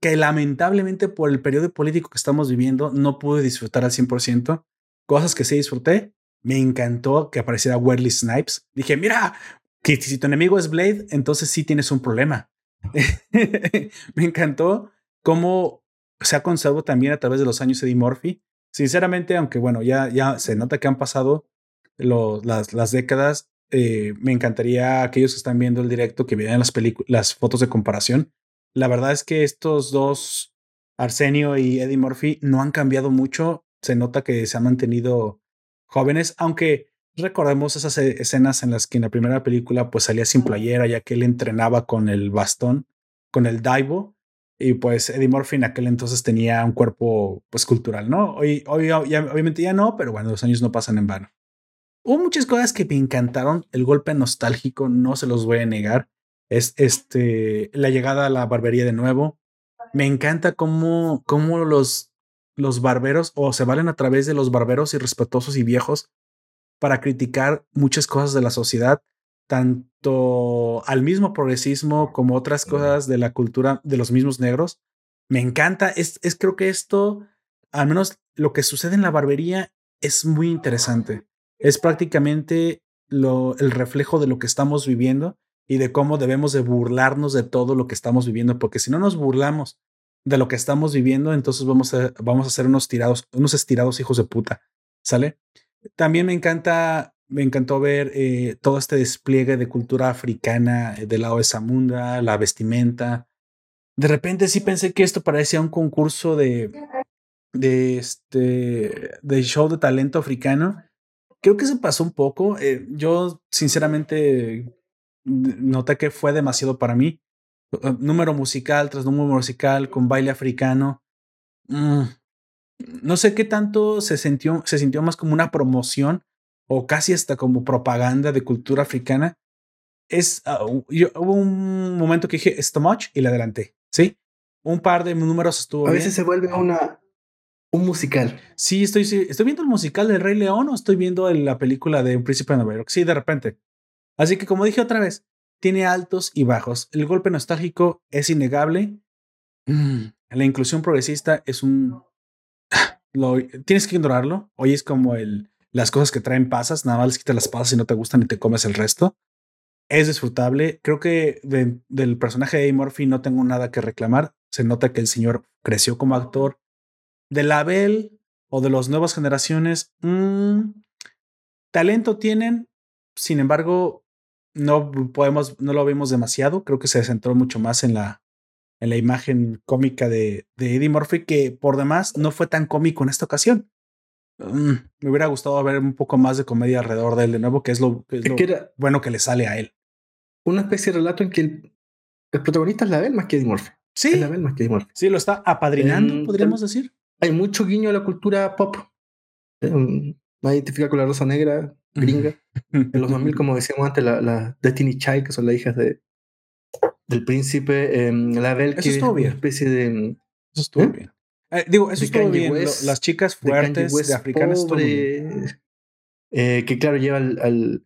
que lamentablemente por el periodo político que estamos viviendo no pude disfrutar al 100%. Cosas que sí disfruté. Me encantó que apareciera Wesley Snipes. Dije, mira, que si tu enemigo es Blade, entonces sí tienes un problema. (laughs) me encantó cómo se ha conservado también a través de los años Eddie Murphy. Sinceramente, aunque bueno, ya, ya se nota que han pasado las, las, décadas, eh, me encantaría aquellos que están viendo el directo que vean las, las fotos de comparación. La verdad es que estos dos, Arsenio y Eddie Murphy, no han cambiado mucho se nota que se han mantenido jóvenes, aunque recordemos esas e-, escenas en las que en la primera película pues salía sin playera ya que él entrenaba con el bastón, con el daibo y pues Eddie Murphy en aquel entonces tenía un cuerpo pues cultural, ¿no? Hoy, hoy obviamente ya no, pero bueno, los años no pasan en vano. Hubo muchas cosas que me encantaron, el golpe nostálgico no se los voy a negar, es este la llegada a la barbería de nuevo. Me encanta cómo, cómo los los barberos o se valen a través de los barberos irrespetuosos y viejos para criticar muchas cosas de la sociedad, tanto al mismo progresismo como otras cosas de la cultura de los mismos negros. Me encanta, es, es creo que esto, al menos lo que sucede en la barbería, es muy interesante. Es prácticamente lo, el reflejo de lo que estamos viviendo y de cómo debemos de burlarnos de todo lo que estamos viviendo, porque si no nos burlamos de lo que estamos viviendo, entonces vamos a, vamos a ser unos tirados, unos estirados hijos de puta, ¿sale? También me encanta, me encantó ver eh, todo este despliegue de cultura africana eh, del lado de Zamunda, la vestimenta. De repente sí pensé que esto parecía un concurso de, de este, de show de talento africano. Creo que se pasó un poco. Eh, yo sinceramente noté que fue demasiado para mí. Eh, número musical tras número musical con baile africano. Mm, no sé qué tanto se sintió, se sintió más como una promoción o casi hasta como propaganda de cultura africana. Es, ah, hubo un momento que dije, esto much y le adelanté, ¿sí? Un par de números estuvo A veces se vuelve una, un musical. Sí, estoy, estoy viendo el musical del Rey León o estoy viendo la película de Un Príncipe de Nueva York. Sí, de repente. Así que como dije otra vez, tiene altos y bajos. El golpe nostálgico es innegable. Mm, la inclusión progresista es un... (sighs) tienes que ignorarlo. Hoy es como el, las cosas que traen pasas, nada más les quitas las pasas y no te gustan y te comes el resto. Es disfrutable. Creo que del personaje de Murphy no tengo nada que reclamar. Se nota que el señor creció como actor. De la o de las nuevas generaciones, mm, talento tienen. Sin embargo, no podemos, no lo vimos demasiado. Creo que se centró mucho más en la, en la imagen cómica de, de Eddie Murphy, que por demás no fue tan cómico en esta ocasión. Mm, me hubiera gustado ver un poco más de comedia alrededor de él de nuevo, que es lo, bueno que le sale a él. Una especie de relato en que el, protagonista es la Bell más que Eddie Murphy. Sí. la Bell más que Eddie Murphy. Sí, lo está apadrinando, podríamos decir. Hay mucho guiño a la cultura pop. Um, identifica con la rosa negra, gringa. en los 2000, como decíamos antes, la, la Destiny Child, que son las hijas de, del príncipe eh, Label, Eso que es una bien. especie de. Eso estuvo ¿Eh? bien. Eh, digo, eso de estuvo bien. West- las chicas de fuertes de, West africanas pobre, eh, que claro, lleva al, al-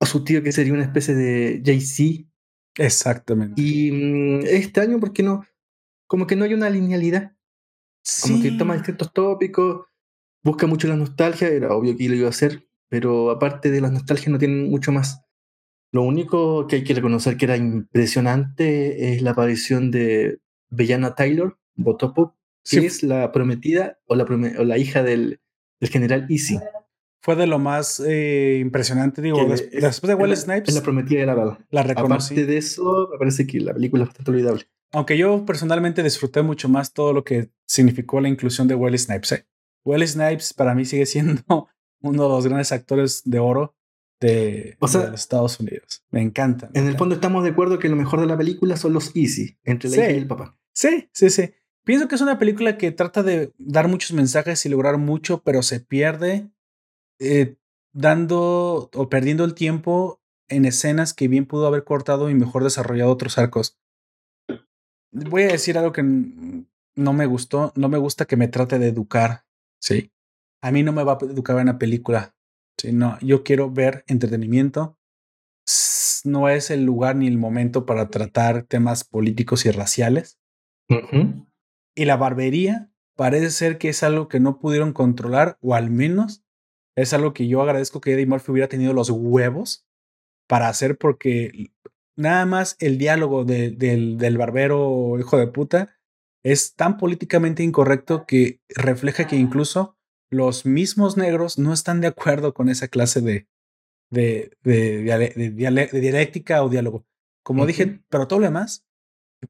a su tío que sería una especie de Jay-Z. Exactamente. Y mm, este año, ¿por qué no? Como que no hay una linealidad. Como que toma distintos tópicos, busca mucho la nostalgia, era obvio que lo iba a hacer, pero aparte de las nostalgias no tienen mucho más. Lo único que hay que reconocer que era impresionante es la aparición de Bellana Taylor, Botopop, que Sí. es la prometida o la, o la hija del, del general Easy. Fue de lo más eh, impresionante. Digo, que des- es- después de la- Snipes, Es la prometida de la bala. la reconocí. Aparte de eso, me parece que la película es bastante olvidable. Aunque yo personalmente disfruté mucho más todo lo que significó la inclusión de Wesley Snipes. ¿eh? Snipes para mí sigue siendo uno de los grandes actores de oro de, O sea, de los Estados Unidos. Me encanta. me En el fondo estamos de acuerdo que lo mejor de la película son los Easy, entre la Sí. hija y el papá. Sí, sí, sí. Pienso que es una película que trata de dar muchos mensajes y lograr mucho, pero se pierde eh, dando o perdiendo el tiempo en escenas que bien pudo haber cortado y mejor desarrollado otros arcos. Voy a decir algo que no me gustó. No me gusta que me trate de educar. Sí. A mí no me va a educar en una película. Sí, no, yo quiero ver entretenimiento. No es el lugar ni el momento para tratar temas políticos y raciales. Y la barbería parece ser que es algo que no pudieron controlar, o al menos es algo que yo agradezco que Eddie Murphy hubiera tenido los huevos para hacer, porque nada más el diálogo de- del, del barbero hijo de puta es tan políticamente incorrecto que refleja que incluso los mismos negros no están de acuerdo con esa clase de, de, de, dialéctica o diálogo. Como dije, pero todo lo demás,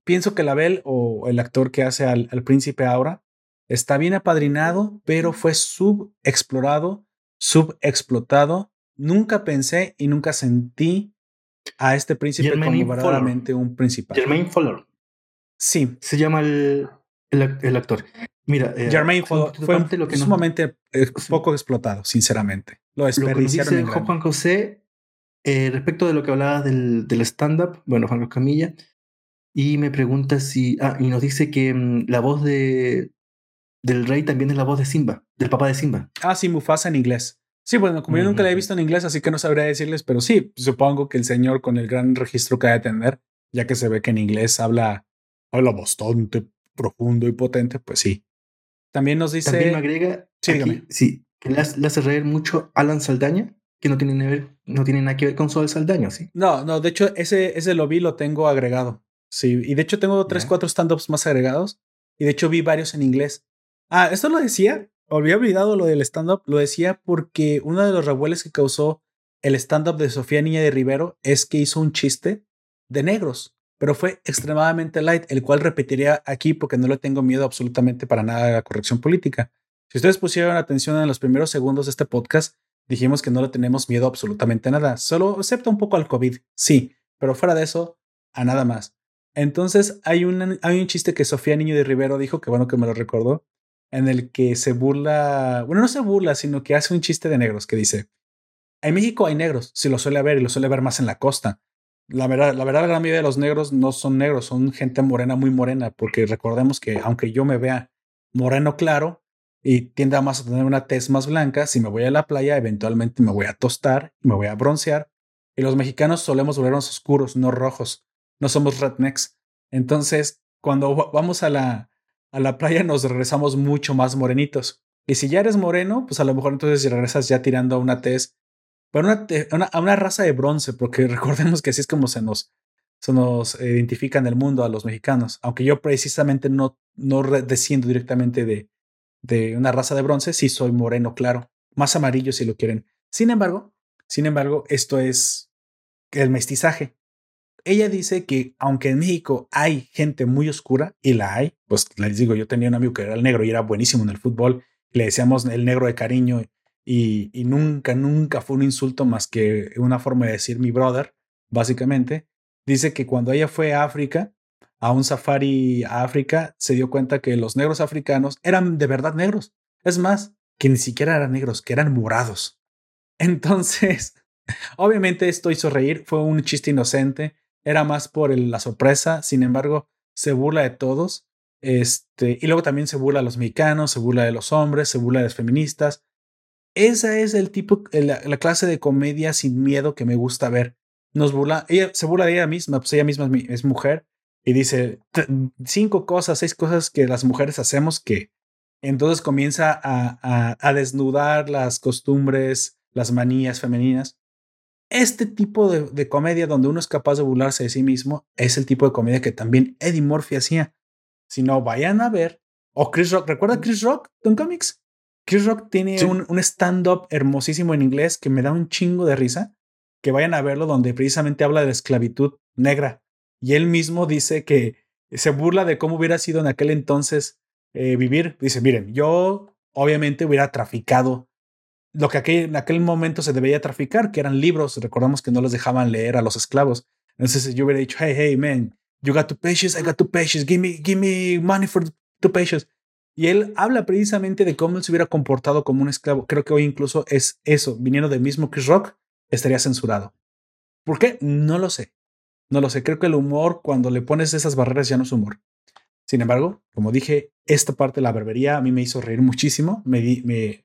pienso que Label o el actor que hace al, al príncipe ahora está bien apadrinado, pero fue subexplorado, subexplotado. Nunca pensé y nunca sentí a este príncipe como verdaderamente un principal. Jermaine Fuller Sí, se llama el, el, el actor. Mira, eh, Jermaine fue, lo que sumamente eh, poco explotado, sinceramente. Lo lo que nos desperdiciaron dice Juan, José eh, respecto de lo que hablabas del, del stand-up, bueno, Juan Carlos Camilla, y me pregunta si. Ah, y nos dice que mm, la voz de del rey también es la voz de Simba, del papá de Simba. Ah, sí, Mufasa en inglés. Sí, bueno, como yo nunca la he visto en inglés, así que no sabría decirles, pero sí, supongo que el señor con el gran registro que ha de tener, ya que se ve que en inglés habla, habla bastante profundo y potente, pues sí. También nos dice. También me agrega. Sí, aquí, sí, que le hace, reír mucho Alan Saldaña, que no tiene, ver- no tiene nada que ver con Sol Saldaña, ¿sí? No, no, de hecho, ese, ese lo vi, lo tengo agregado. Sí, y de hecho tengo tres, Ya. cuatro stand-ups más agregados. Y de hecho vi varios en inglés. Ah, esto lo decía, había olvidado lo del stand-up, lo decía porque uno de los revuelos que causó el stand-up de Sofía Niña de Rivero es que hizo un chiste de negros, pero fue extremadamente light, el cual repetiría aquí porque no le tengo miedo absolutamente para nada a la corrección política. Si ustedes pusieron atención en los primeros segundos de este podcast, dijimos que no le tenemos miedo absolutamente a nada, solo excepto un poco al COVID, sí, pero fuera de eso, a nada más. Entonces hay un, hay un chiste que Sofía Niño de Rivero dijo, que bueno que me lo recordó, en el que se burla, bueno, no se burla, sino que hace un chiste de negros que dice, en México hay negros, si lo suele ver y lo suele ver más en la costa. La verdad, la verdad, gran mayoría de los negros no son negros, son gente morena, muy morena, porque recordemos que aunque yo me vea moreno claro y tienda más a tener una tez más blanca, si me voy a la playa, eventualmente me voy a tostar me voy a broncear. Y los mexicanos solemos volvernos oscuros, no rojos. No somos rednecks. Entonces, cuando va- vamos a la, a la playa, nos regresamos mucho más morenitos. Y si ya eres moreno, pues a lo mejor entonces regresas ya tirando una tez, pero una, a una raza de bronce, porque (laughs) recordemos que así es como se nos, se nos identifica en el mundo a los mexicanos. Aunque yo precisamente no, no desciendo directamente de, de una raza de bronce, sí soy moreno, claro, más amarillo si lo quieren. Sin embargo, sin embargo, esto es el mestizaje. Ella dice que aunque en México hay gente muy oscura, y la hay, pues les digo, yo tenía un amigo que era el negro y era buenísimo en el fútbol, le decíamos el negro de cariño, y, nunca, nunca fue un insulto más que una forma de decir mi brother, básicamente. Dice que cuando ella fue a África, a un safari a África, se dio cuenta que los negros africanos eran de verdad negros. Es más, que ni siquiera eran negros, que eran morados. (laughs) Entonces, obviamente esto hizo reír, fue un chiste inocente. era más por la sorpresa, sin embargo, se burla de todos. Este, y luego también se burla a los mexicanos, se burla de los hombres, se burla de las feministas. Esa es el tipo, la, clase de comedia sin miedo que me gusta ver. Nos burla, ella se burla de ella misma, pues ella misma es, mujer y dice cinco cosas, seis cosas que las mujeres hacemos que entonces comienza a, a desnudar las costumbres, las manías femeninas. Este tipo de, comedia donde uno es capaz de burlarse de sí mismo es el tipo de comedia que también Eddie Murphy hacía. Si no, vayan a ver. O Chris Rock. ¿Recuerda Chris Rock de Comics? Chris Rock tiene un, un stand-up hermosísimo en inglés que me da un chingo de risa. Que vayan a verlo donde precisamente habla de la esclavitud negra. Y él mismo dice que se burla de cómo hubiera sido en aquel entonces eh, vivir. Dice, miren, yo obviamente hubiera traficado lo que en aquel momento se debía traficar, que eran libros. Recordamos que no les dejaban leer a los esclavos. Entonces yo hubiera dicho, hey, hey, man, you got two pages, I got two pages, give me, give me money for two pages. Y él habla precisamente de cómo él se hubiera comportado como un esclavo. Creo que hoy incluso es eso, viniendo del mismo Chris Rock, estaría censurado. ¿Por qué? No lo sé. No lo sé. Creo que el humor, cuando le pones esas barreras, ya no es humor. Sin embargo, como dije, esta parte de la barbería a mí me hizo reír muchísimo. Me, me,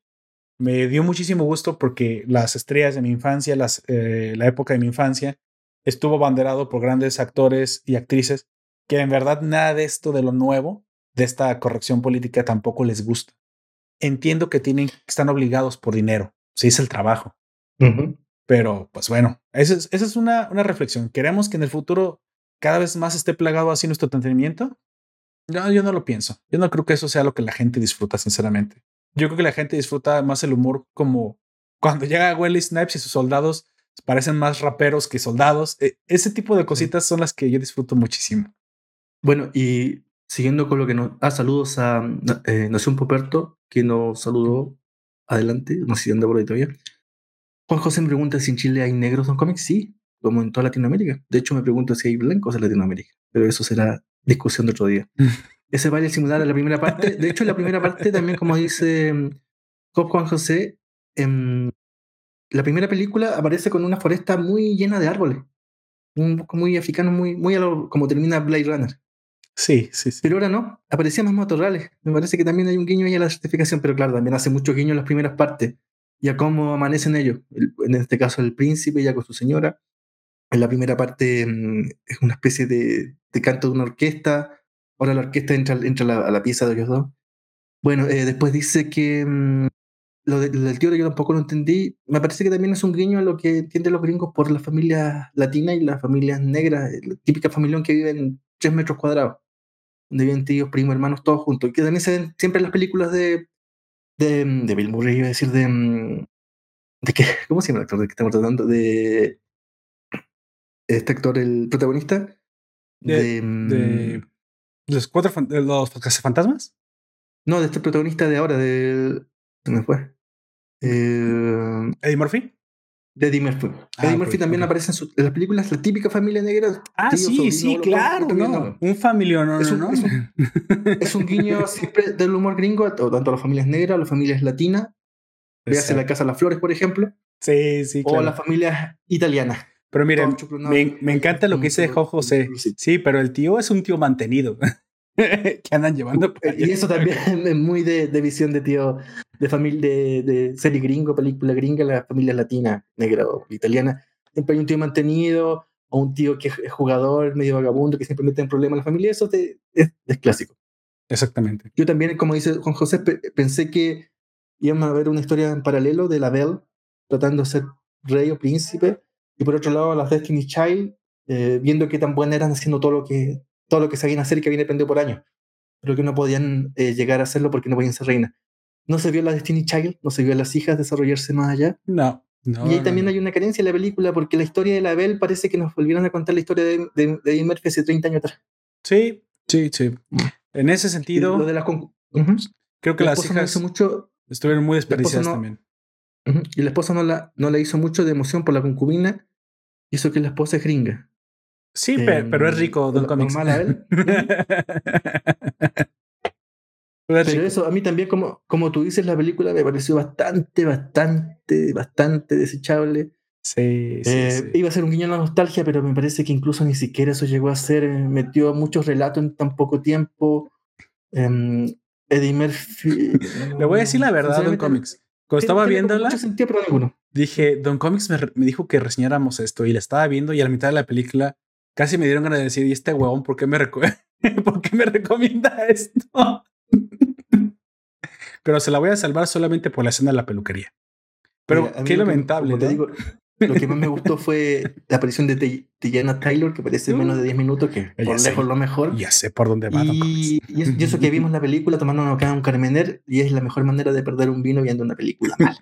me dio muchísimo gusto porque las estrellas de mi infancia, las, eh, la época de mi infancia, estuvo banderado por grandes actores y actrices que en verdad nada de esto de lo nuevo, de esta corrección política tampoco les gusta. Entiendo que tienen, están obligados por dinero, si es el trabajo. Pero pues bueno, esa es, esa es una, una reflexión. ¿Queremos que en el futuro cada vez más esté plagado así nuestro entretenimiento? No, yo no lo pienso. Yo no creo que eso sea lo que la gente disfruta, sinceramente. Yo creo que la gente disfruta más el humor como cuando llega Wesley Snipes y sus soldados parecen más raperos que soldados. E, ese tipo de cositas son las que yo disfruto muchísimo. Bueno, y siguiendo con lo que nos... Ah, saludos a eh, Nación Poperto, que nos saludó adelante, no sé si anda por ahí todavía. Juan José me pregunta si en Chile hay negros en cómics. Sí, como en toda Latinoamérica. De hecho, me pregunto si hay blancos en Latinoamérica, pero eso será discusión de otro día. (laughs) Ese baile similar a la primera parte. De hecho, en la primera parte también, como dice Cop mm, Juan José, en la primera película aparece con una foresta muy llena de árboles. Un poco muy africano, muy, muy a lo, como termina Blade Runner. Sí, sí, sí. Pero ahora no, aparecían más matorrales. Me parece que también hay un guiño ahí a la certificación, pero claro, también hace mucho guiño en las primeras partes y a cómo amanecen ellos. en este caso, el príncipe ya con su señora. En la primera parte mm, es una especie de, de canto de una orquesta Ahora la orquesta entra, entra a la pieza de ellos dos. Bueno, eh, después dice que mm, lo, del tío yo tampoco lo entendí. Me parece que también es un guiño a lo que entienden los gringos por las familias latinas y las familias negras, la típica familia que vive en tres metros cuadrados, donde viven tíos, primos, hermanos, todos juntos. Y que también se ven siempre en las películas de, de, de Bill Murray, iba a decir, de... Mm, ¿De qué? (laughs) ¿Cómo se llama el actor de que estamos tratando? De este actor, el protagonista. De, de mm, ¿Los cuatro los fantasmas? No, de este protagonista de ahora, de. Se me fue. Eh, ¿Eddie Murphy? De Eddie Murphy. Ah, Eddie Murphy también aparece en, las películas, la típica familia negra. Ah, sí, sí, claro. Un familión, no, es un, ¿no? Es un, guiño (laughs) siempre del humor gringo, tanto a las familias negras, a las familias latinas. Véase la Casa de las Flores, por ejemplo. Sí, sí, claro. O las familias italianas. Pero miren, me, encanta lo que dice Jo José. Sí, pero el tío es un tío mantenido. (laughs) (laughs) que andan llevando. Y eso también (laughs) es muy de, visión de tío, de familia, de, serie gringo, película gringa, la familia latina, negra o italiana. Siempre hay un tío mantenido o un tío que es jugador, medio vagabundo, que siempre mete en problemas a la familia. Eso es, es, clásico. Exactamente. Yo también, como dice Juan José, pensé que íbamos a ver una historia en paralelo de la Belle tratando de ser rey o príncipe y por otro lado las Destiny Child, eh, viendo qué tan buenas eran haciendo todo lo que todo lo que sabían hacer y que habían aprendido por años, pero que no podían eh, llegar a hacerlo porque no podían ser reina. No se vio la Destiny Child, no se vio a las hijas desarrollarse más allá. No. y ahí también hay una carencia en la película porque la historia de la Belle parece que nos volvieron a contar la historia de, de, de Murphy hace 30 años atrás. Sí, sí, sí. En ese sentido, lo de la creo que las hijas mucho, estuvieron muy desperdiciadas también. Y la esposa no la, no la hizo mucho de emoción por la concubina, hizo que la esposa es gringa. Sí, pero es em, rico Don Comics. él. (laughs) pero eso, a mí también, como, como tú dices, la película me pareció bastante, bastante, bastante desechable. Sí, sí, Eh, sí. Iba a ser un guiño a la nostalgia, pero me parece que incluso ni siquiera eso llegó a ser. eh, metió muchos relatos en tan poco tiempo. Em, Eddie Murphy. Le voy a decir la verdad, Don Comics. Cuando estaba viéndola, pero ninguno. dije, Don Comics me, me dijo que reseñáramos esto y la estaba viendo y a la mitad de la película casi me dieron ganas de decir, ¿y este huevón por qué me, reco- (laughs) ¿por qué me recomienda esto? (laughs) Pero se la voy a salvar solamente por la escena de la peluquería. Pero Mira, qué que- lamentable, te ¿no? digo, lo que más me gustó fue la aparición de Ti- Tiana Taylor, que parece menos de 10 minutos, que Ya por sé. lejos lo mejor. Ya sé por dónde va. Y, y eso, y eso que vimos la película tomándonos acá un Carmener, y es la mejor manera de perder un vino viendo una película mala.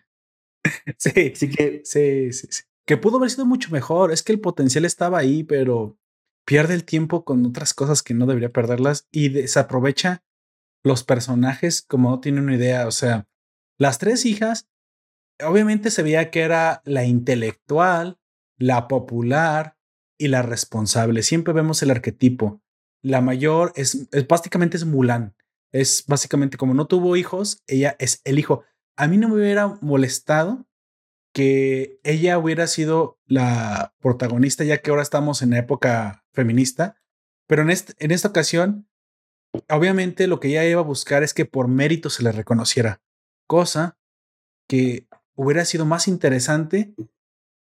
(laughs) Sí, Así que sí, sí, sí. Que pudo haber sido mucho mejor. Es que el potencial estaba ahí, pero pierde el tiempo con otras cosas que no debería perderlas y desaprovecha los personajes como no tiene una idea. O sea, las tres hijas, obviamente se veía que era la intelectual, la popular y la responsable. Siempre vemos el arquetipo. La mayor es, es básicamente es Mulan. Es básicamente como no tuvo hijos, ella es el hijo. A mí no me hubiera molestado que ella hubiera sido la protagonista, ya que ahora estamos en época feminista, pero en, en esta ocasión, obviamente lo que ella iba a buscar es que por mérito se le reconociera, cosa que hubiera sido más interesante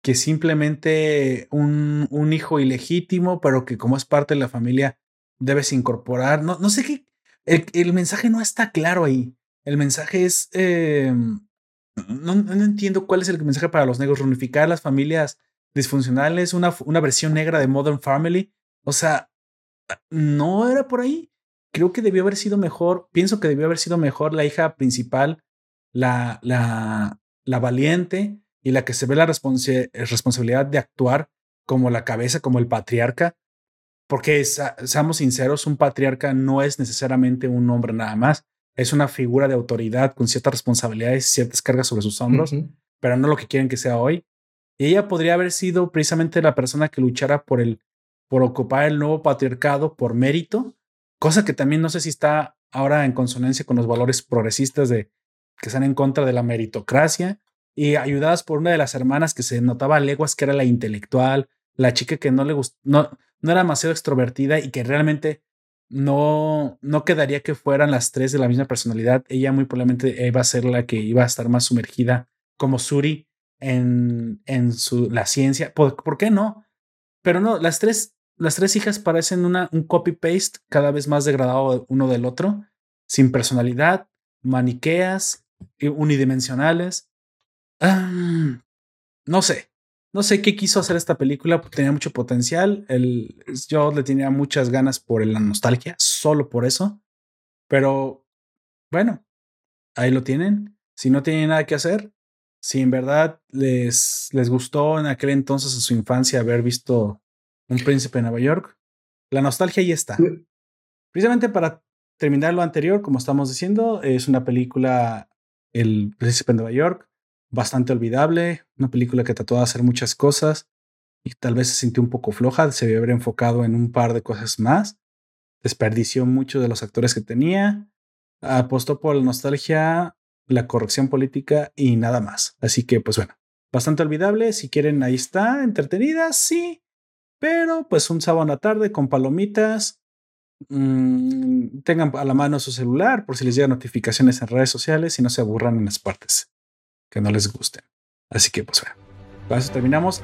que simplemente un, un hijo ilegítimo, pero que como es parte de la familia debes incorporar. No, no sé qué, el, el mensaje no está claro ahí. El mensaje es... Eh, no, no, entiendo cuál es el mensaje para los negros. Reunificar las familias disfuncionales, una, una versión negra de Modern Family. O sea, no era por ahí. Creo que debió haber sido mejor. Pienso que debió haber sido mejor la hija principal, la, la, la valiente y la que se ve la responsabilidad de actuar como la cabeza, como el patriarca. Porque seamos sinceros, un patriarca no es necesariamente un hombre nada más es una figura de autoridad con ciertas responsabilidades, ciertas cargas sobre sus hombros, uh -huh. pero no lo que quieren que sea hoy. Y ella podría haber sido precisamente la persona que luchara por el, por ocupar el nuevo patriarcado por mérito, cosa que también no sé si está ahora en consonancia con los valores progresistas de que están en contra de la meritocracia y ayudadas por una de las hermanas que se notaba a leguas que era la intelectual, la chica que no le gustó, no, no era demasiado extrovertida y que realmente no, no quedaría que fueran las tres de la misma personalidad. Ella muy probablemente iba a ser la que iba a estar más sumergida como Suri en, en su, la ciencia. ¿Por, ¿Por, qué no? Pero no, las tres, las tres hijas parecen una, un copy-paste cada vez más degradado uno del otro, sin personalidad, maniqueas, unidimensionales. No sé, no sé qué quiso hacer esta película, tenía mucho potencial. El, yo le tenía muchas ganas por la nostalgia, solo por eso. Pero bueno, ahí lo tienen. Si no tienen nada que hacer, si en verdad les, les gustó en aquel entonces en su infancia haber visto Un Príncipe de Nueva York, la nostalgia ahí está. Precisamente para terminar lo anterior, como estamos diciendo, es una película, El Príncipe de Nueva York, bastante olvidable, una película que trató de hacer muchas cosas y tal vez se sintió un poco floja, se debió haber enfocado en un par de cosas más, desperdició mucho de los actores que tenía, apostó por la nostalgia, la corrección política y nada más. Así que pues bueno, bastante olvidable, si quieren ahí está, entretenida, sí, pero pues un sábado a la tarde con palomitas, mmm, tengan a la mano su celular por si les llegan notificaciones en redes sociales y no se aburran en las partes que no les gusten. Así que, pues bueno, con eso terminamos.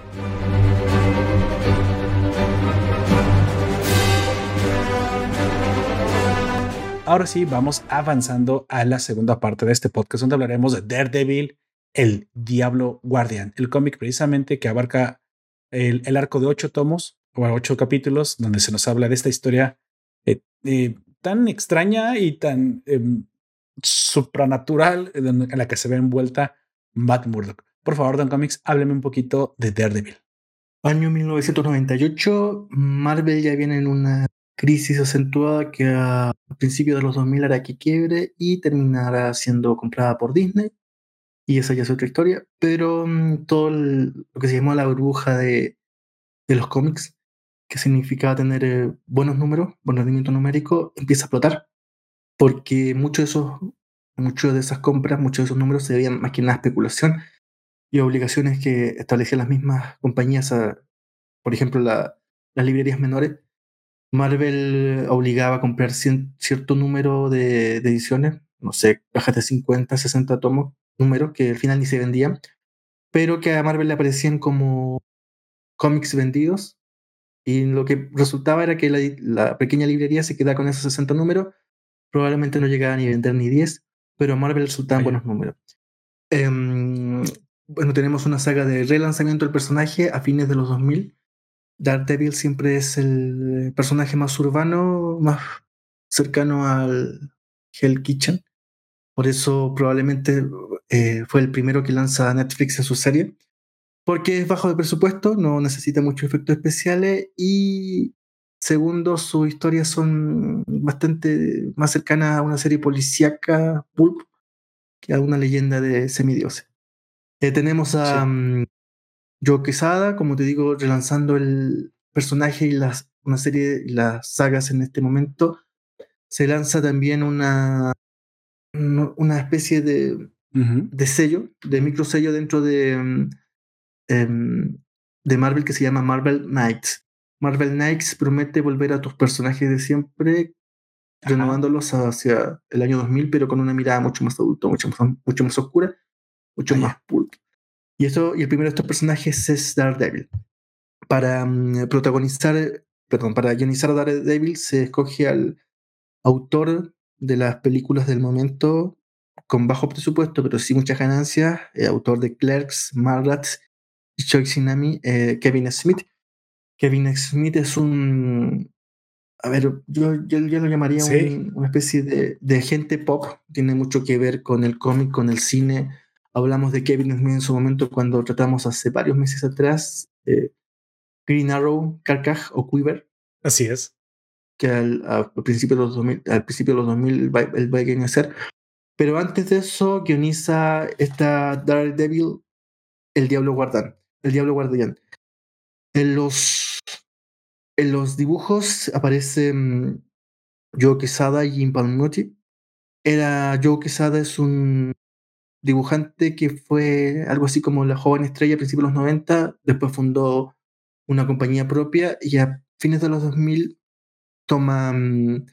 Ahora sí, vamos avanzando a la segunda parte de este podcast, donde hablaremos de Daredevil, el Diablo Guardian, el cómic precisamente que abarca el, arco de ocho tomos o ocho capítulos, donde se nos habla de esta historia eh, eh, tan extraña y tan eh, supranatural en la que se ve envuelta Matt Murdock. Por favor, Don Comics, hábleme un poquito de Daredevil. Año 1998, Marvel ya viene en una crisis acentuada que a principios de los 2000 hará que quiebre y terminará siendo comprada por Disney. Y esa ya es otra historia. Pero um, todo lo que se llamó la burbuja de, de los cómics, que significaba tener eh, buenos números, buen rendimiento numérico, empieza a explotar. Porque muchos de esos muchas de esas compras, muchos de esos números se debían más que nada especulación y obligaciones que establecían las mismas compañías, a, por ejemplo, la, las librerías menores, Marvel obligaba a comprar cierto número de, de, ediciones, no sé, cajas de 50, 60 tomos, números que al final ni se vendían, pero que a Marvel le aparecían como cómics vendidos y lo que resultaba era que la, la, pequeña librería se quedaba con esos 60 números, probablemente no llegaba ni a vender ni 10, pero a Marvel resultaban buenos números. Um, bueno, tenemos una saga de relanzamiento del personaje a fines de los 2000. Daredevil siempre es el personaje más urbano, más cercano al Hell Kitchen. Por eso probablemente eh, fue el primero que lanza Netflix en su serie. Porque es bajo de presupuesto, no necesita muchos efectos especiales y segundo, sus historias son bastante más cercanas a una serie policíaca pulp que a una leyenda de semidioses. Eh, tenemos a sí. Joe Quesada, como te digo, relanzando el personaje y las, una serie de las sagas en este momento. Se lanza también una, una especie de, uh -huh. de sello, de microsello dentro de, um, de Marvel que se llama Marvel Knights. Marvel Knights promete volver a tus personajes de siempre, Ajá. renovándolos hacia el año 2000, pero con una mirada mucho más adulta, mucho más, mucho más oscura, mucho más pulp. Y, eso, y el primero de estos personajes es Daredevil. Para um, protagonizar, perdón, para guionizar a Daredevil se escoge al autor de las películas del momento con bajo presupuesto, pero sí muchas ganancias, eh, autor de Clerks, Mallrats y Choi Tsunami, eh, Kevin Smith. Kevin Smith es un, a ver, yo, yo, yo lo llamaría ¿Sí? un, una especie de, de agente pop, tiene mucho que ver con el cómic, con el cine, Hablamos de Kevin Smith en su momento cuando tratamos hace varios meses atrás eh, Green Arrow, Carcaj o Quiver. Así es. Que al, al, principio, de los 2000, al principio de los 2000 él va, él va a guionizar. Pero antes de eso guioniza esta Daredevil, El Diablo Guardián. El Diablo Guardián. En los, en los dibujos aparecen Joe Quesada y Jim Palmiotti. Era Joe Quesada es un dibujante que fue algo así como la joven estrella a principios de los 90, después fundó una compañía propia y a fines de los 2000 toma, mm,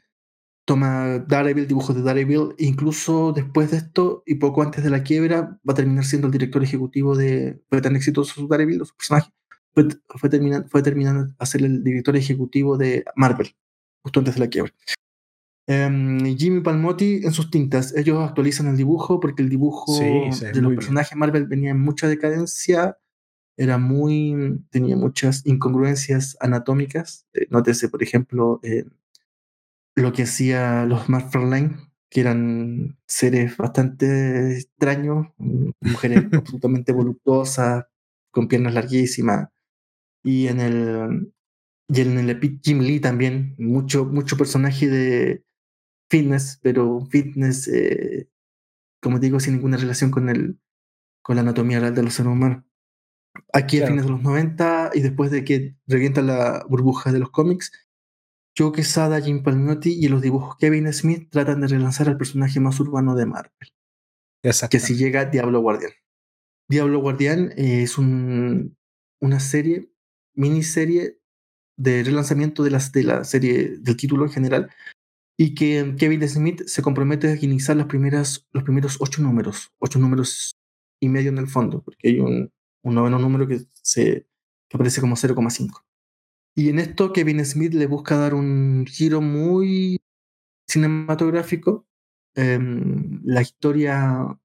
toma Daredevil, dibujos de Daredevil, e incluso después de esto y poco antes de la quiebra va a terminar siendo el director ejecutivo de, fue tan exitoso su Daredevil, su personaje, fue, fue, terminando, fue terminando a ser el director ejecutivo de Marvel, justo antes de la quiebra. Um, Jimmy Palmotti en sus tintas, ellos actualizan el dibujo porque el dibujo sí, sí, de los personajes bien. Marvel venía en mucha decadencia, era muy, tenía muchas incongruencias anatómicas. Eh, nótese, por ejemplo, eh, lo que hacía los McFarlane, que eran seres bastante extraños, mujeres (laughs) absolutamente voluptuosas, con piernas larguísimas. Y en el, y en el Epic Jim Lee también, mucho, mucho personaje de, fitness, pero fitness, eh, como digo, sin ninguna relación con, el, con la anatomía real de los seres humanos. Aquí claro. a fines de los 90 y después de que revienta la burbuja de los cómics, Joe Quesada, Jim Palmiotti y los dibujos Kevin Smith tratan de relanzar al personaje más urbano de Marvel. Que si llega Diablo Guardián. Diablo Guardián es un, una serie, miniserie de relanzamiento de, las, de la serie, del título en general, y que Kevin Smith se compromete a guionizar las primeras, los primeros ocho números, ocho números y medio en el fondo, porque hay un, un noveno número que, se, que aparece como 0,5. Y en esto Kevin Smith le busca dar un giro muy cinematográfico. Eh, la historia,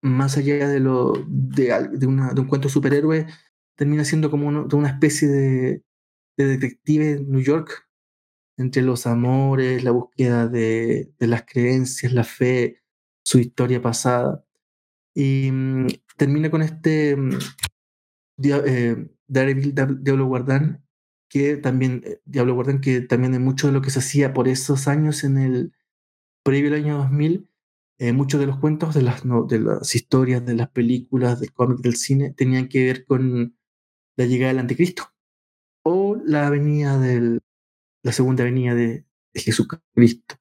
más allá de, lo, de, un cuento superhéroe, termina siendo como de una especie de, de detective en New York, entre los amores, la búsqueda de, de las creencias, la fe, su historia pasada. Y mmm, termina con este dia, eh, Daredevil Diablo Guardán, que también, eh, Diablo Guardán, que también de mucho de lo que se hacía por esos años en el previo al año 2000, eh, muchos de los cuentos, de las, de las historias, de las películas, del cómic, del cine, tenían que ver con la llegada del anticristo o la venida del, la segunda venida de, de Jesucristo.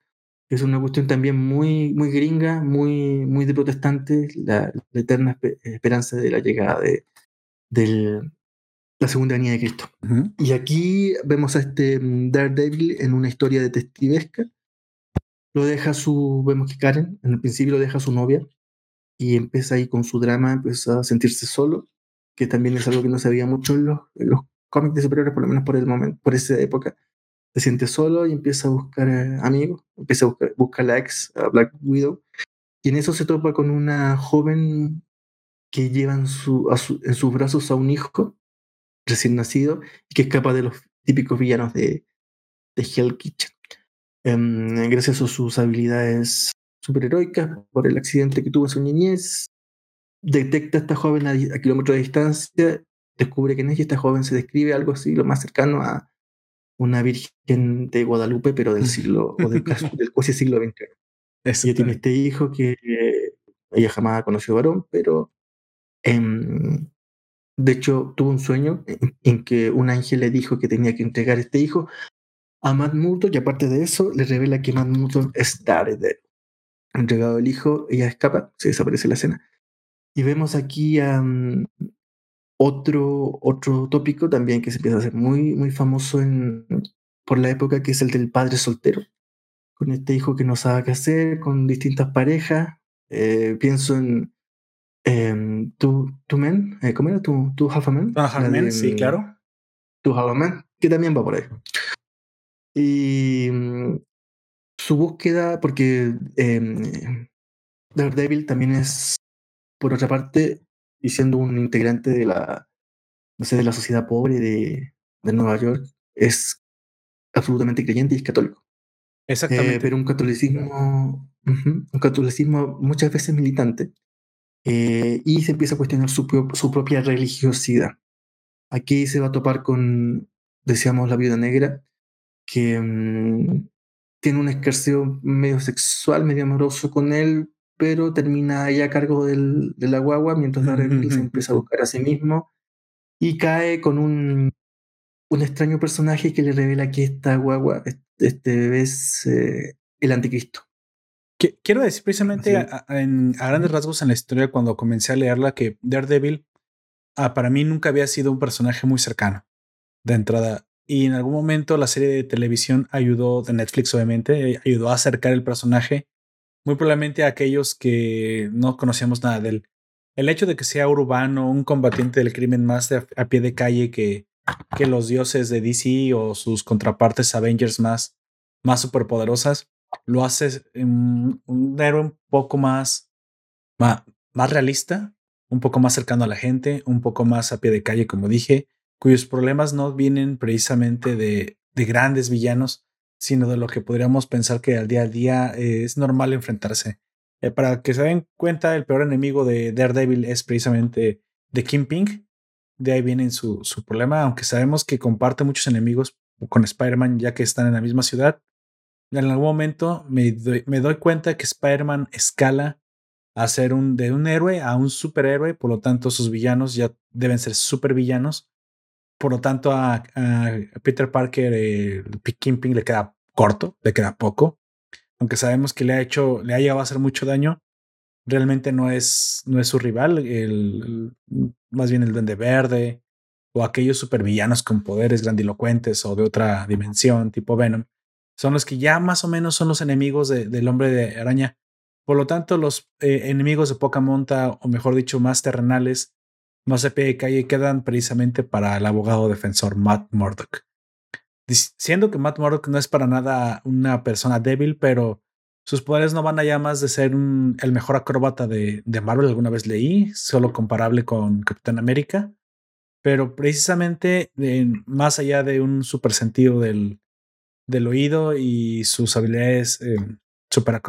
Es una cuestión también muy, muy gringa, muy, muy de protestantes, la, la eterna esperanza de la llegada de, del, la segunda venida de Cristo. Y aquí vemos a este mm, Daredevil en una historia detectivesca. Lo deja su, vemos que Karen, en el principio lo deja su novia y empieza ahí con su drama, empieza a sentirse solo, que también es algo que no se veía mucho en los, los cómics de superhéroes, por lo menos por el momento, por esa época. Se siente solo y empieza a buscar eh, amigos, empieza a buscar, busca a la ex, a Black Widow, y en eso se topa con una joven que lleva en, su, en sus brazos a un hijo recién nacido y que escapa de los típicos villanos de, de Hell Kitchen. Em, gracias a sus habilidades superheroicas, por el accidente que tuvo en su niñez, detecta a esta joven a, kilómetros de distancia, descubre que es y esta joven se describe algo así, lo más cercano a una virgen de Guadalupe, pero del (laughs) siglo, o del, del casi siglo XX. Ella tiene este hijo que ella jamás ha conocido varón, pero em, de hecho, tuvo un sueño en, que un ángel le dijo que tenía que entregar este hijo a Matt Murdock y aparte de eso le revela que Matt Murdock es Daredevil. Entregado el hijo, ella escapa, se desaparece la escena. Y vemos aquí otro, otro tópico también que se empieza a hacer muy, muy famoso en, por la época, que es el del padre soltero. Con este hijo que no sabe qué hacer, con distintas parejas. Eh, pienso en eh, tu, tu Men, eh, ¿cómo era? Tu, tu Half a Man. Half a Man, sí, claro. Tu Half a Man, que también va por ahí. Y mm, su búsqueda, porque eh, Daredevil también es, por otra parte, y siendo un integrante de la, no sé, de la sociedad pobre de, de Nueva York, es absolutamente creyente y es católico. Exactamente. Eh, pero un catolicismo, un catolicismo muchas veces militante eh, y se empieza a cuestionar su, su, propia religiosidad. Aquí se va a topar con, decíamos, la viuda negra, que mm, tiene un escarceo medio sexual, medio amoroso con él, pero termina ahí a cargo del, de la guagua, mientras Daredevil se empieza a buscar a sí mismo. Y cae con un, un extraño personaje que le revela que esta guagua, este bebé es eh, el anticristo. Quiero decir precisamente a, grandes rasgos en la historia cuando comencé a leerla que Daredevil ah, para mí nunca había sido un personaje muy cercano de entrada. Y en algún momento la serie de televisión ayudó de Netflix obviamente ayudó a acercar el personaje muy probablemente a aquellos que no conocíamos nada de él. El hecho de que sea urbano, un combatiente del crimen más a pie de calle que, que los dioses de DC o sus contrapartes Avengers más, más superpoderosas, lo hace un héroe un poco más, más, más realista, un poco más cercano a la gente, un poco más a pie de calle, como dije, cuyos problemas no vienen precisamente de, de grandes villanos, sino de lo que podríamos pensar que al día a día eh, es normal enfrentarse. Eh, para que se den cuenta, el peor enemigo de Daredevil es precisamente The Kingpin. De ahí viene su, su problema, aunque sabemos que comparte muchos enemigos con Spider-Man ya que están en la misma ciudad en algún momento me doy, me doy cuenta que Spider-Man escala a ser un, de un héroe a un superhéroe, por lo tanto sus villanos ya deben ser supervillanos. Por lo tanto a, Peter Parker, eh, Kingpin le queda corto, le queda poco. Aunque sabemos que le ha hecho, le ha llegado a hacer mucho daño, realmente no es, no es su rival, el, más bien el Duende Verde o aquellos supervillanos con poderes grandilocuentes o de otra dimensión, tipo Venom, son los que ya más o menos son los enemigos del hombre de araña. Por lo tanto, los eh, enemigos de poca monta, o mejor dicho, más terrenales, más de pie de calle, quedan precisamente para el abogado defensor Matt Murdock. Siendo que Matt Murdock no es para nada una persona débil, pero sus poderes no van allá más de ser el mejor acróbata de, Marvel, alguna vez leí, solo comparable con Capitán América. Pero precisamente, más allá de un super sentido del, del oído y sus habilidades eh, super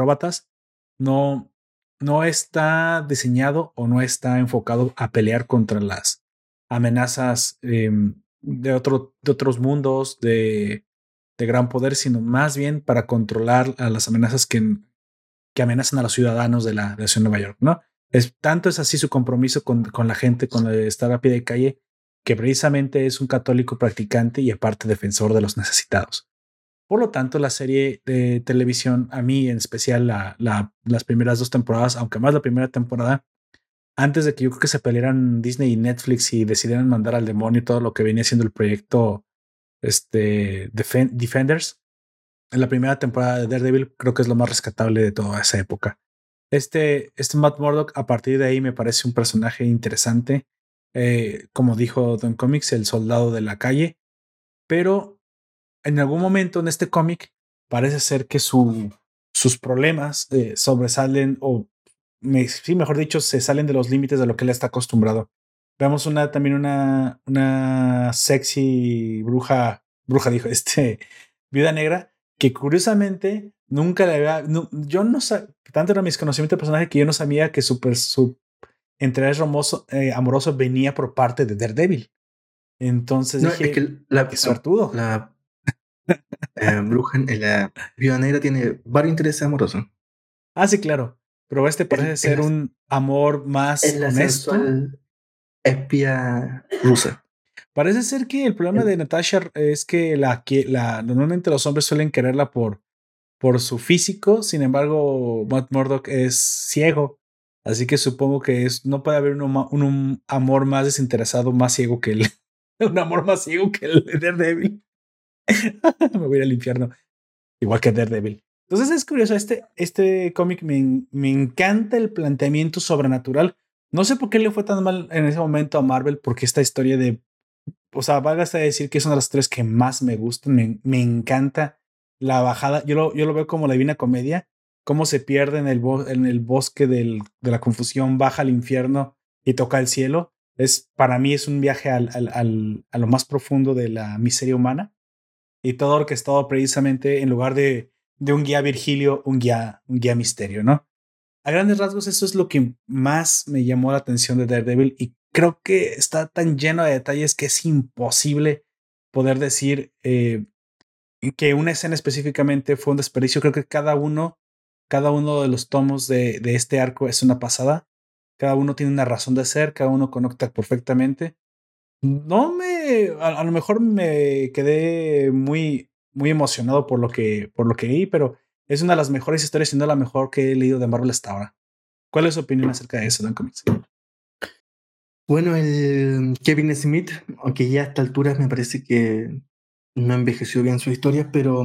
no, no está diseñado o no está enfocado a pelear contra las amenazas em, de, otro, de otros mundos de, de, gran poder, sino más bien para controlar a las amenazas que, que amenazan a los ciudadanos de la, de la ciudad de Nueva York, ¿no? Es, tanto es así su compromiso con, con la gente, con estar a pie de calle, que precisamente es un católico practicante y aparte defensor de los necesitados. Por lo tanto, la serie de televisión, a mí en especial la, las primeras dos temporadas, aunque más la primera temporada, antes de que yo creo que se pelearan Disney y Netflix y decidieran mandar al demonio todo lo que venía siendo el proyecto este, Defenders, en la primera temporada de Daredevil creo que es lo más rescatable de toda esa época. Este, este Matt Murdock, a partir de ahí, me parece un personaje interesante. Eh, como dijo Don Comics, el soldado de la calle. Pero en algún momento en este cómic parece ser que su, sus problemas eh, sobresalen o sí, mejor dicho, se salen de los límites de lo que él está acostumbrado. Vemos una, también una, una sexy bruja, bruja dijo, (laughs) este, viuda negra, que curiosamente nunca le había, yo no sé, tanto era mis conocimientos de personaje que yo no sabía que su, su interés amoroso, eh, amoroso venía por parte de Daredevil. Entonces dije, es que la, suertudo. La, eh, bruja, la viuda negra tiene varios intereses amorosos. Ah, sí, claro. Pero este parece ser un amor más es la honesto. espía rusa. Parece ser que el problema de Natasha es que la que la normalmente los hombres suelen quererla por por su físico, sin embargo, Matt Murdock es ciego, así que supongo que es no puede haber un, un, amor más desinteresado, más ciego que él, (laughs) un amor más ciego que el de Daredevil. (laughs) Me voy al infierno, igual que Daredevil. Entonces es curioso, este, este cómic me, me encanta el planteamiento sobrenatural. No sé por qué le fue tan mal en ese momento a Marvel, porque esta historia de, o sea, valga hasta decir que es una de las tres que más me gustan, me, me encanta la bajada, yo lo, yo lo veo como la divina comedia, cómo se pierde en el, en el bosque del, de la confusión, baja al infierno y toca el cielo. Es, para mí es un viaje al, al, al, a lo más profundo de la miseria humana y todo orquestado precisamente en lugar de de un guía Virgilio, un guía, un guía misterio, ¿no? A grandes rasgos, eso es lo que más me llamó la atención de Daredevil y creo que está tan lleno de detalles que es imposible poder decir eh, que una escena específicamente fue un desperdicio. Creo que cada uno, cada uno de los tomos de, de este arco es una pasada. Cada uno tiene una razón de ser, cada uno conecta perfectamente. No me, a lo mejor me quedé muy, muy emocionado por lo que, por lo que leí, pero es una de las mejores historias, siendo la mejor que he leído de Marvel hasta ahora. ¿Cuál es su opinión acerca de eso, Don Comics? Bueno, el Kevin Smith, aunque ya a esta altura me parece que no envejeció bien su historia, pero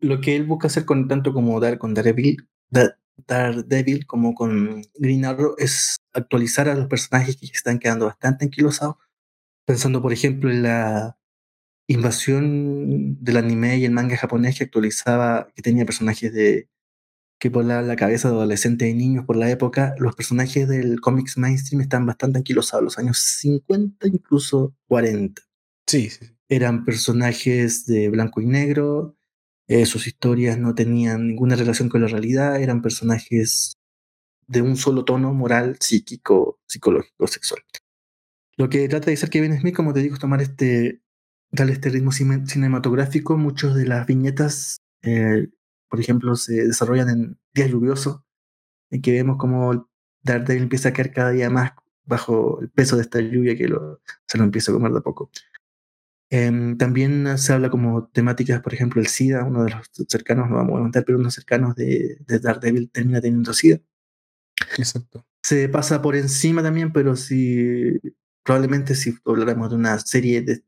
lo que él busca hacer con tanto como dar con Daredevil, Daredevil como con Green Arrow es actualizar a los personajes que están quedando bastante anquilosados, pensando por ejemplo en la invasión del anime y el manga japonés que actualizaba, que tenía personajes de que por la, cabeza de adolescentes y niños por la época, los personajes del cómics mainstream están bastante anquilosados, los años 50, incluso 40. Sí, sí. Eran personajes de blanco y negro, eh, sus historias no tenían ninguna relación con la realidad, eran personajes de un solo tono moral, psíquico, psicológico, sexual. Lo que trata de hacer Kevin Smith, como te digo, es tomar este darle este ritmo cinematográfico. Muchas de las viñetas, eh, por ejemplo, se desarrollan en días lluviosos, en que vemos como Daredevil empieza a caer cada día más bajo el peso de esta lluvia que lo, se lo empieza a comer de a poco. Em, también se habla como temáticas, por ejemplo, el SIDA, uno de los cercanos, no vamos a contar, pero uno de los cercanos de, de Daredevil termina teniendo SIDA. Exacto. Se pasa por encima también, pero si probablemente si habláramos de una serie de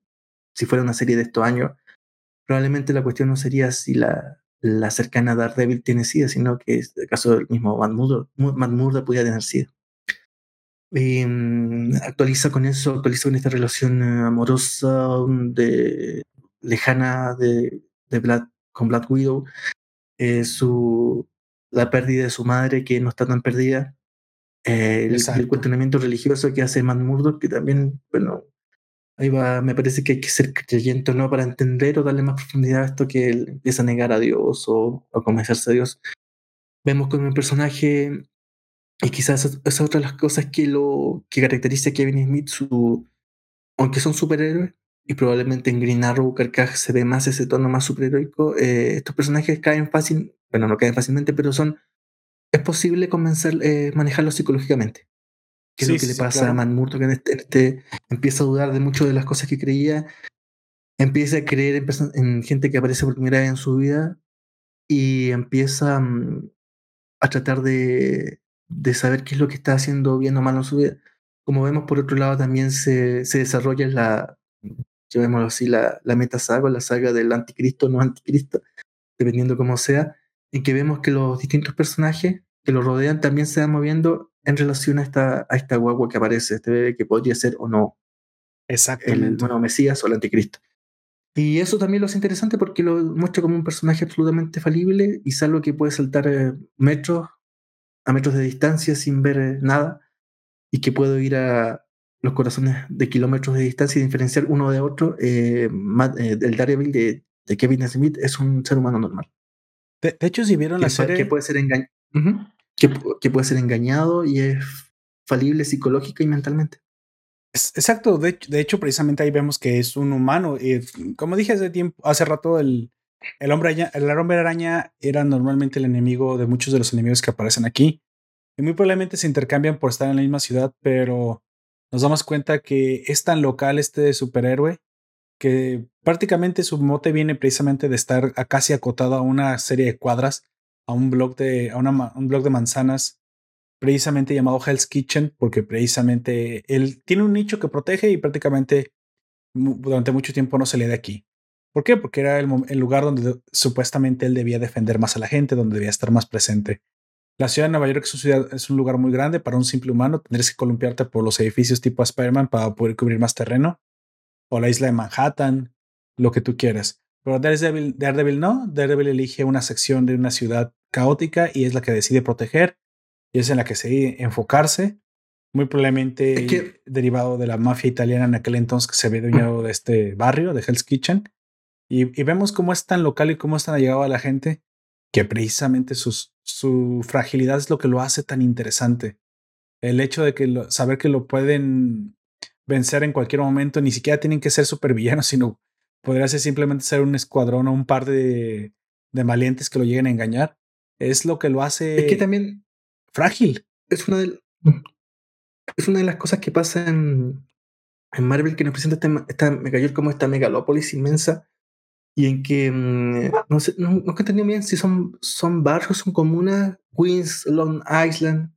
si fuera una serie de estos años, probablemente la cuestión no sería si la, la cercana Daredevil tiene SIDA, sino que en el caso del mismo Matt Murdock, podría tener SIDA. Mm, actualiza con eso, actualiza con esta relación amorosa de, lejana de, de con Black Widow, eh, su, la pérdida de su madre que no está tan perdida, eh, el, el, cuestionamiento religioso que hace Matt Murdock, que también, bueno, Ahí va, me parece que hay que ser creyente no para entender o darle más profundidad a esto que él empieza a negar a Dios o a convencerse a Dios. Vemos con un personaje, y quizás esa es otra de las cosas que lo que caracteriza a Kevin Smith, su, aunque son superhéroes, y probablemente en Green Arrow, Carcaj se ve más ese tono más superheroico, eh, estos personajes caen fácil, bueno, no caen fácilmente, pero son, es posible convencer, eh, manejarlos psicológicamente qué es lo que le pasa a Man que en este, este, empieza a dudar de muchas de las cosas que creía. empieza a creer en, gente que aparece por primera vez en su vida y empieza mm, a tratar de, de, saber qué es lo que está haciendo bien o mal en su vida. Como vemos, por otro lado, también se, se desarrolla la, llamémoslo así, la, la metasaga, la saga del anticristo, no anticristo, dependiendo cómo sea, en que vemos que los distintos personajes que lo rodean también se van moviendo en relación a esta, a esta guagua que aparece, este bebé que podría ser o no Exactamente. el nuevo Mesías o el anticristo. Y eso también lo hace interesante porque lo muestra como un personaje absolutamente falible y es algo que puede saltar eh, metros a metros de distancia sin ver eh, nada y que puede ir a los corazones de kilómetros de distancia y diferenciar uno de otro. Eh, el Daredevil de, de, Kevin Smith es un ser humano normal. De, hecho, si vieron la serie... Que puede, ser que, que puede ser engañado y es falible psicológica y mentalmente. Exacto, de, de, hecho, precisamente ahí vemos que es un humano. Y como dije hace tiempo, hace rato, el, el, hombre araña, el hombre araña era normalmente el enemigo de muchos de los enemigos que aparecen aquí. Y muy probablemente se intercambian por estar en la misma ciudad, pero nos damos cuenta que es tan local este superhéroe que prácticamente su mote viene precisamente de estar casi acotado a una serie de cuadras, a un blog de, a un blog de manzanas precisamente llamado Hell's Kitchen, porque precisamente él tiene un nicho que protege y prácticamente durante mucho tiempo no se le de aquí. ¿Por qué? Porque era el, lugar donde supuestamente él debía defender más a la gente, donde debía estar más presente. La ciudad de Nueva York es un lugar muy grande para un simple humano. Tendrías que columpiarte por los edificios tipo Spider-Man para poder cubrir más terreno. O la isla de Manhattan, lo que tú quieras. Pero Daredevil, Daredevil no. Daredevil elige una sección de una ciudad caótica y es la que decide proteger y es en la que se enfocarse, muy probablemente derivado de la mafia italiana en aquel entonces que se había dueñado de este barrio, de Hell's Kitchen. Y, vemos cómo es tan local y cómo es tan allegado a la gente que precisamente sus, su fragilidad es lo que lo hace tan interesante. El hecho de que saber que lo pueden vencer en cualquier momento, ni siquiera tienen que ser supervillanos, sino podría ser simplemente ser un escuadrón o un par de, de valientes que lo lleguen a engañar. Es lo que lo hace. Es que también frágil. Es una de, es una de las cosas que pasa en, en Marvel que nos presenta este, esta Mega como esta megalópolis inmensa y en que mm, no sé, no, no he entendido bien si son, son barrios, son comunas, Queens, Long Island.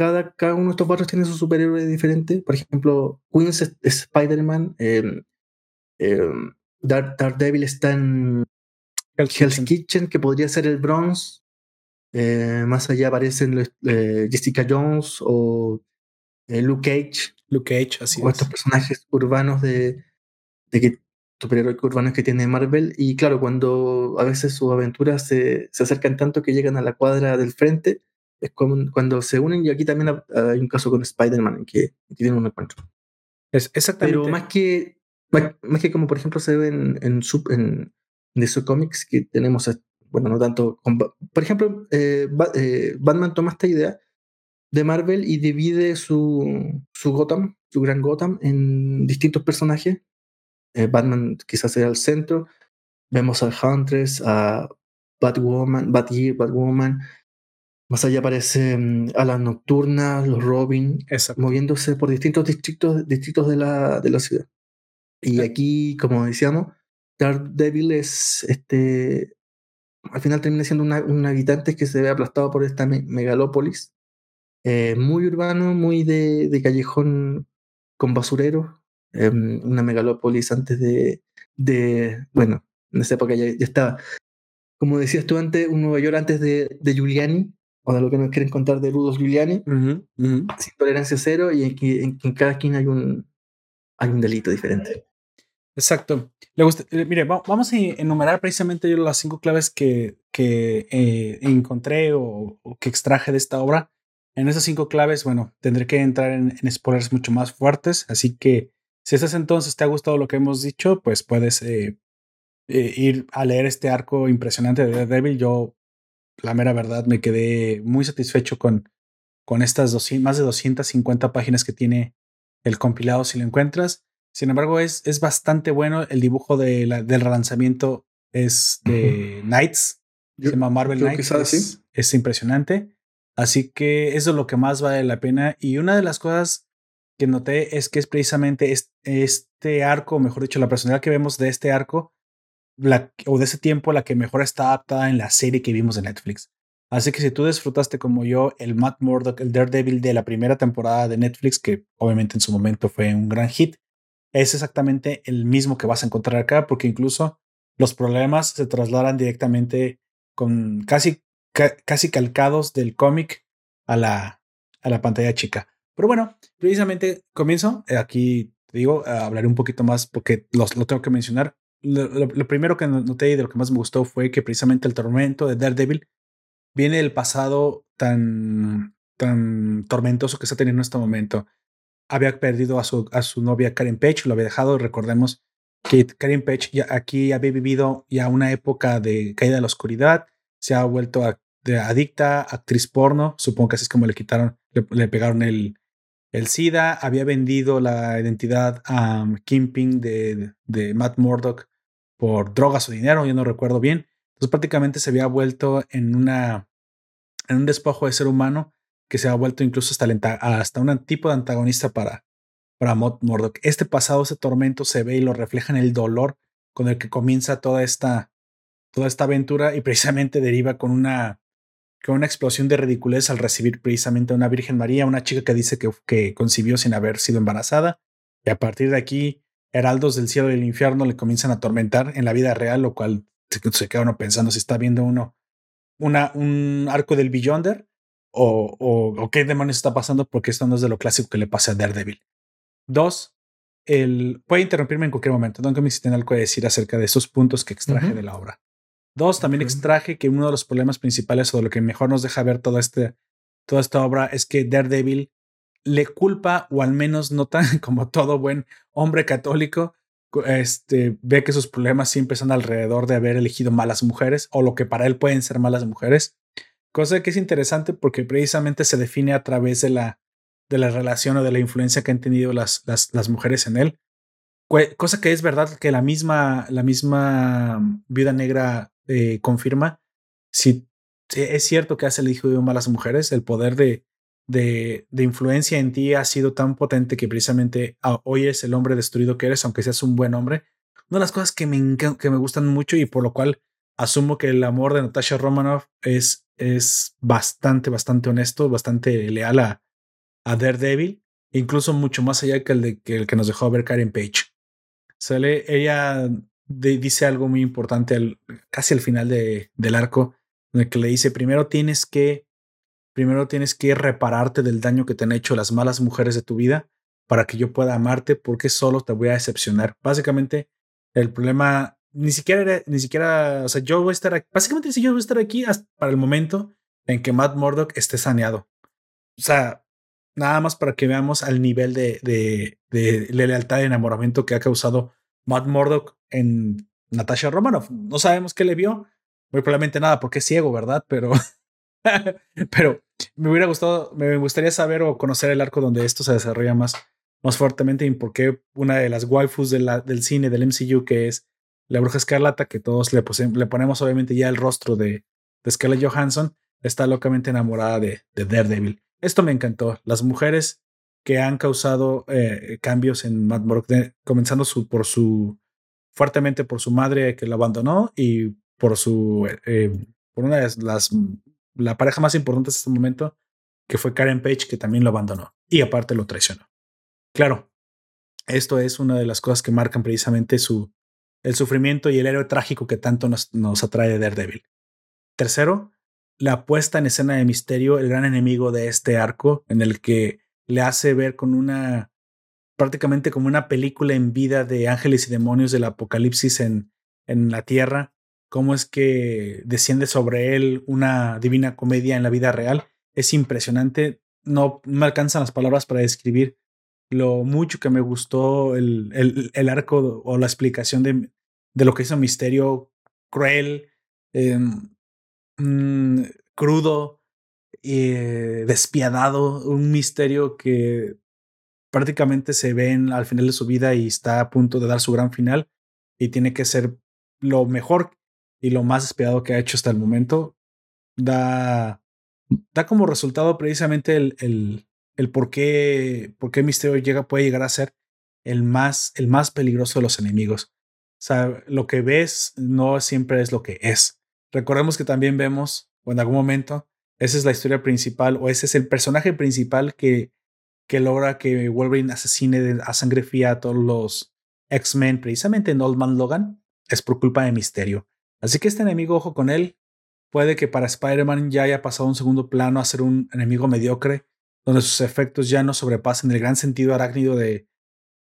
Cada, cada uno de estos barrios tiene su superhéroe diferente. Por ejemplo, Queens es, Spider-Man. Eh, eh, Daredevil está en Hell's Kitchen, que podría ser el Bronx. Eh, más allá aparecen eh, Jessica Jones o eh, Luke Cage. Luke Cage, así o estos personajes urbanos de, de que superhéroes urbanos que tiene Marvel. Y claro, cuando a veces sus aventuras se, se, acercan tanto que llegan a la cuadra del frente, es como cuando se unen. Y aquí también hay un caso con Spider-Man en que, tienen un encuentro. Es exactamente. Pero más que, más, que como por ejemplo se ve en, en, sub, en, Comics, que tenemos bueno, no tanto. por ejemplo, eh, eh, Batman toma esta idea de Marvel y divide su, su Gotham, su gran Gotham, en distintos personajes. Eh, Batman quizás sea el centro. Vemos a Huntress, a Batwoman, Batgirl, Batwoman. Más allá aparecen a las nocturnas, los Robin, moviéndose por distintos distritos, distritos de, la, de la ciudad. Y aquí, como decíamos, Daredevil es este al final termina siendo un habitante que se ve aplastado por esta megalópolis, eh, muy urbano, muy de, callejón con basurero, em, una megalópolis antes de, de, bueno, en esa época ya, estaba, como decías tú antes, un Nueva York antes de, de Giuliani, o de lo que nos quieren contar de Rudos Giuliani, sin tolerancia cero, y en, en, en cada esquina hay un, hay un delito diferente. Exacto. Le gusta, eh, mire, vamos a enumerar precisamente yo las cinco claves que, que eh, encontré o, que extraje de esta obra. En esas cinco claves, bueno, tendré que entrar en, spoilers mucho más fuertes. Así que si estás entonces te ha gustado lo que hemos dicho, pues puedes eh, ir a leer este arco impresionante de Daredevil. Yo, la mera verdad, me quedé muy satisfecho con, con estas más de 250 páginas que tiene el compilado si lo encuentras. Sin embargo, es, es bastante bueno. El dibujo de la, del relanzamiento es de Knights. se llama Marvel Knights. Es, es, impresionante. Así que eso es lo que más vale la pena. Y una de las cosas que noté es que es precisamente este, arco, mejor dicho, la personalidad que vemos de este arco, la, o de ese tiempo, la que mejor está adaptada en la serie que vimos de Netflix. Así que si tú disfrutaste como yo el Matt Murdock, el Daredevil de la primera temporada de Netflix, que obviamente en su momento fue un gran hit, es exactamente el mismo que vas a encontrar acá, porque incluso los problemas se trasladan directamente con casi, casi calcados del cómic a la, a la pantalla chica. Pero bueno, precisamente comienzo. Eh, aquí te digo, hablaré un poquito más porque los, lo tengo que mencionar. Lo, primero que noté y de lo que más me gustó fue que precisamente el tormento de Daredevil viene del pasado tan, tan tormentoso que está teniendo en este momento. Había perdido a su, a su novia Karen Page, lo había dejado. Recordemos que Karen Page ya aquí había vivido ya una época de caída de la oscuridad, se ha vuelto a, de adicta, actriz porno, supongo que así es como le quitaron, le, pegaron el, el SIDA, había vendido la identidad a um, Kimping de, de Matt Murdock por drogas o dinero, yo no recuerdo bien. Entonces prácticamente se había vuelto en una en un despojo de ser humano que se ha vuelto incluso hasta, hasta un tipo de antagonista para, para Murdock. Este pasado, ese tormento se ve y lo refleja en el dolor con el que comienza toda esta, toda esta aventura y precisamente deriva con una, con una explosión de ridiculez al recibir precisamente a una Virgen María, una chica que dice que, que concibió sin haber sido embarazada. Y a partir de aquí, heraldos del cielo y del infierno le comienzan a atormentar en la vida real, lo cual se, queda uno pensando si está viendo uno una, un arco del Beyonder o, o, o, qué demonios está pasando porque esto no es de lo clásico que le pasa a Daredevil. Dos, el, puede interrumpirme en cualquier momento. No que me si algo que decir acerca de esos puntos que extraje de la obra. Dos, también extraje que uno de los problemas principales o de lo que mejor nos deja ver toda, este, toda esta obra es que Daredevil le culpa, o al menos no tan (laughs) como todo buen hombre católico, este, ve que sus problemas siempre son alrededor de haber elegido malas mujeres o lo que para él pueden ser malas mujeres. Cosa que es interesante porque precisamente se define a través de la de la relación o de la influencia que han tenido las, las, mujeres en él. Cosa que es verdad que la misma, la misma vida negra eh, confirma. Si es cierto que hace el hijo de malas mujeres, el poder de, de, de, influencia en ti ha sido tan potente que precisamente ah, hoy eres el hombre destruido que eres, aunque seas un buen hombre. Una de las cosas que me, que me gustan mucho y por lo cual asumo que el amor de Natasha Romanoff es, es bastante, bastante honesto, bastante leal a, a Daredevil, incluso mucho más allá que el, de, que, el que nos dejó ver Karen Page. Sale, ella dice algo muy importante casi al final de, del arco, en el que le dice, primero tienes que, primero tienes que repararte del daño que te han hecho las malas mujeres de tu vida para que yo pueda amarte porque solo te voy a decepcionar. Básicamente, el problema ni siquiera ni siquiera, o sea, yo voy a estar aquí, básicamente si yo voy a estar aquí hasta para el momento en que Matt Murdock esté saneado. O sea, nada más para que veamos al nivel de, de, de, lealtad y enamoramiento que ha causado Matt Murdock en Natasha Romanoff. No sabemos qué le vio, muy probablemente nada, porque es ciego, ¿verdad? Pero, (laughs) (laughs) pero me hubiera gustado, me gustaría saber o conocer el arco donde esto se desarrolla más, más fuertemente y por qué una de las waifus de del cine, del MCU, que es la bruja escarlata, que todos le, ponemos obviamente ya el rostro de, de Scarlett Johansson, está locamente enamorada de, de Daredevil. Esto me encantó. Las mujeres que han causado eh, cambios en Matt Murdock, comenzando su, por su fuertemente por su madre que lo abandonó y por su eh, por una de las la pareja más importante en este momento que fue Karen Page que también lo abandonó y aparte lo traicionó. Claro, esto es una de las cosas que marcan precisamente su el sufrimiento y el héroe trágico que tanto nos, nos atrae de Daredevil. Tercero, la puesta en escena de Misterio, el gran enemigo de este arco, en el que le hace ver con una prácticamente como una película en vida de ángeles y demonios del apocalipsis en, en la tierra, cómo es que desciende sobre él una divina comedia en la vida real. Es impresionante, no me alcanzan las palabras para describir lo mucho que me gustó el, el, el arco o la explicación de, de, lo que hizo Misterio, cruel, eh, Mm, crudo, eh, despiadado, un misterio que prácticamente se ve al final de su vida y está a punto de dar su gran final y tiene que ser lo mejor y lo más despiadado que ha hecho hasta el momento. Da, da como resultado precisamente el, el, el por qué, por qué Misterio llega, puede llegar a ser el más, el más peligroso de los enemigos. O sea, lo que ves no siempre es lo que es. Recordemos que también vemos, o en algún momento, esa es la historia principal, o ese es el personaje principal que, que logra que Wolverine asesine a sangre fría a todos los X-Men, precisamente en Old Man Logan, es por culpa de Misterio. Así que este enemigo, ojo con él, puede que para Spider-Man ya haya pasado un segundo plano a ser un enemigo mediocre, donde sus efectos ya no sobrepasen el gran sentido arácnido de,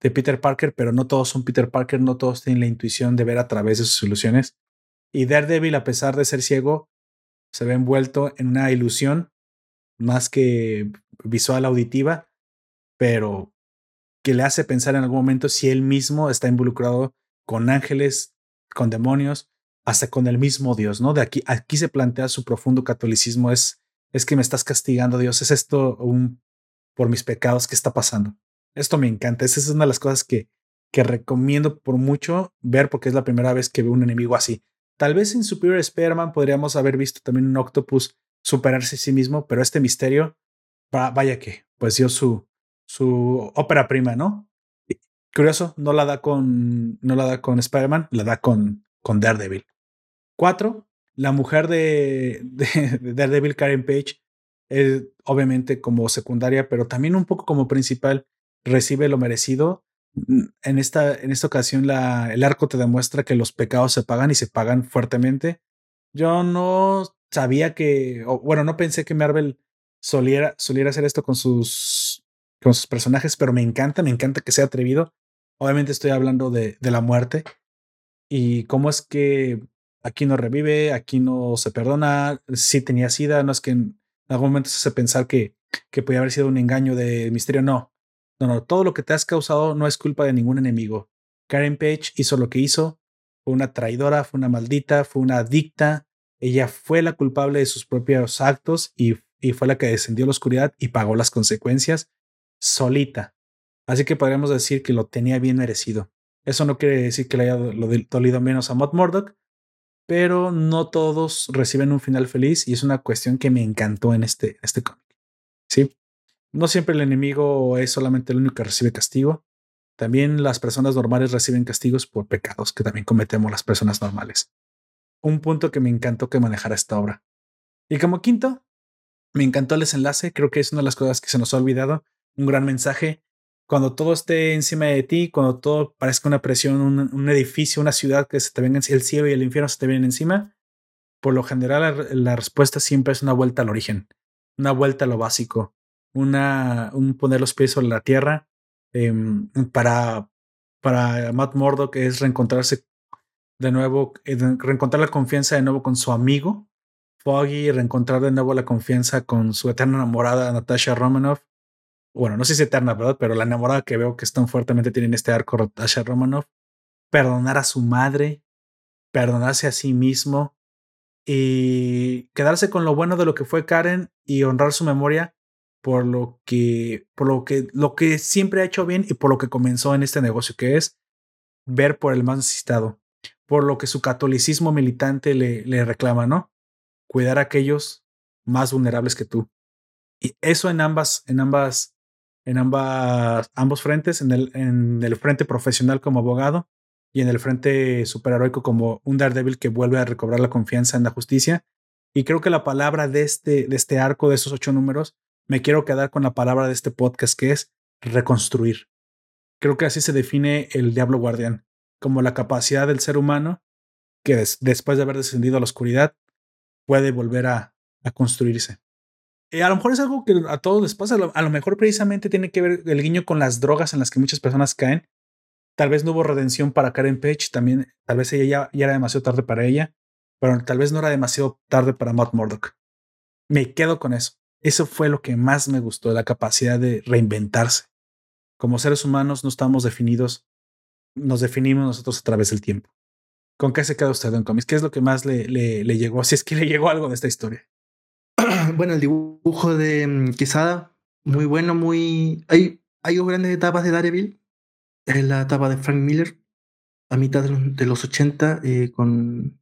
de Peter Parker, pero no todos son Peter Parker, no todos tienen la intuición de ver a través de sus ilusiones. Y Daredevil, a pesar de ser ciego, se ve envuelto en una ilusión más que visual auditiva, pero que le hace pensar en algún momento si él mismo está involucrado con ángeles, con demonios, hasta con el mismo Dios, ¿no? De aquí, aquí se plantea su profundo catolicismo, es, es que me estás castigando, Dios, es esto un, por mis pecados, ¿qué está pasando? Esto me encanta, esa es una de las cosas que, que recomiendo por mucho ver porque es la primera vez que veo un enemigo así. Tal vez en Superior Spider-Man podríamos haber visto también un Octopus superarse a sí mismo, pero este misterio, vaya que, pues dio su, su ópera prima, ¿no? Curioso, no la da con, no la da con Spider-Man, la da con, con Daredevil. Cuatro, la mujer de, de, Daredevil, Karen Page, es obviamente como secundaria, pero también un poco como principal, recibe lo merecido. En esta, en esta ocasión, la, el arco te demuestra que los pecados se pagan y se pagan fuertemente. Yo no sabía que, o, bueno, no pensé que Marvel soliera, soliera hacer esto con sus, con sus personajes, pero me encanta, me encanta que sea atrevido. Obviamente estoy hablando de, de la muerte y cómo es que aquí no revive, aquí no se perdona, si tenía sida, no es que en algún momento se hace pensar que, que podía haber sido un engaño de misterio, no. No, no, todo lo que te has causado no es culpa de ningún enemigo. Karen Page hizo lo que hizo, fue una traidora, fue una maldita, fue una adicta, ella fue la culpable de sus propios actos y, y fue la que descendió a la oscuridad y pagó las consecuencias solita. Así que podríamos decir que lo tenía bien merecido. Eso no quiere decir que le haya dolido menos a Matt Murdock, pero no todos reciben un final feliz y es una cuestión que me encantó en este, este cómic. Sí, no siempre el enemigo es solamente el único que recibe castigo. También las personas normales reciben castigos por pecados que también cometemos las personas normales. Un punto que me encantó que manejara esta obra. Y como quinto, me encantó el desenlace. Creo que es una de las cosas que se nos ha olvidado. Un gran mensaje cuando todo esté encima de ti, cuando todo parezca una presión, un, edificio, una ciudad que se te venga el cielo y el infierno se te vienen encima, por lo general la, respuesta siempre es una vuelta al origen, una vuelta a lo básico, una, un poner los pies sobre la tierra em, para, para Matt Murdock es reencontrarse de nuevo, eh, reencontrar la confianza de nuevo con su amigo Foggy, reencontrar de nuevo la confianza con su eterna enamorada Natasha Romanoff bueno, no sé si es eterna, ¿verdad? Pero la enamorada que veo que están fuertemente tienen este arco, Natasha Romanoff, perdonar a su madre, perdonarse a sí mismo y quedarse con lo bueno de lo que fue Karen y honrar su memoria por lo que, por lo que, lo que siempre ha hecho bien y por lo que comenzó en este negocio, que es ver por el más necesitado, por lo que su catolicismo militante le, le reclama, ¿no? Cuidar a aquellos más vulnerables que tú. Y eso en ambas, en ambas en ambas, ambos frentes, en el, en el frente profesional como abogado y en el frente superheroico como un Daredevil que vuelve a recobrar la confianza en la justicia. Y creo que la palabra de este, de este arco, de esos ocho números, me quiero quedar con la palabra de este podcast que es reconstruir. Creo que así se define el Diablo Guardián, como la capacidad del ser humano que después de haber descendido a la oscuridad puede volver a, a construirse. Eh, a lo mejor es algo que a todos les pasa. A lo, mejor precisamente tiene que ver el guiño con las drogas en las que muchas personas caen. Tal vez no hubo redención para Karen Page. También, tal vez ella ya, era demasiado tarde para ella. Pero tal vez no era demasiado tarde para Matt Murdock. Me quedo con eso. Eso fue lo que más me gustó, la capacidad de reinventarse. Como seres humanos no estamos definidos, nos definimos nosotros a través del tiempo. ¿Con qué se queda usted, en cómics? ¿Qué es lo que más le, le, le llegó? Si es que le llegó algo de esta historia. (clears throat) bueno, el dibujo de mm, Quesada, muy bueno, muy. Hay, hay dos grandes etapas de Daredevil. Es la etapa de Frank Miller, a mitad de los, 80, eh, con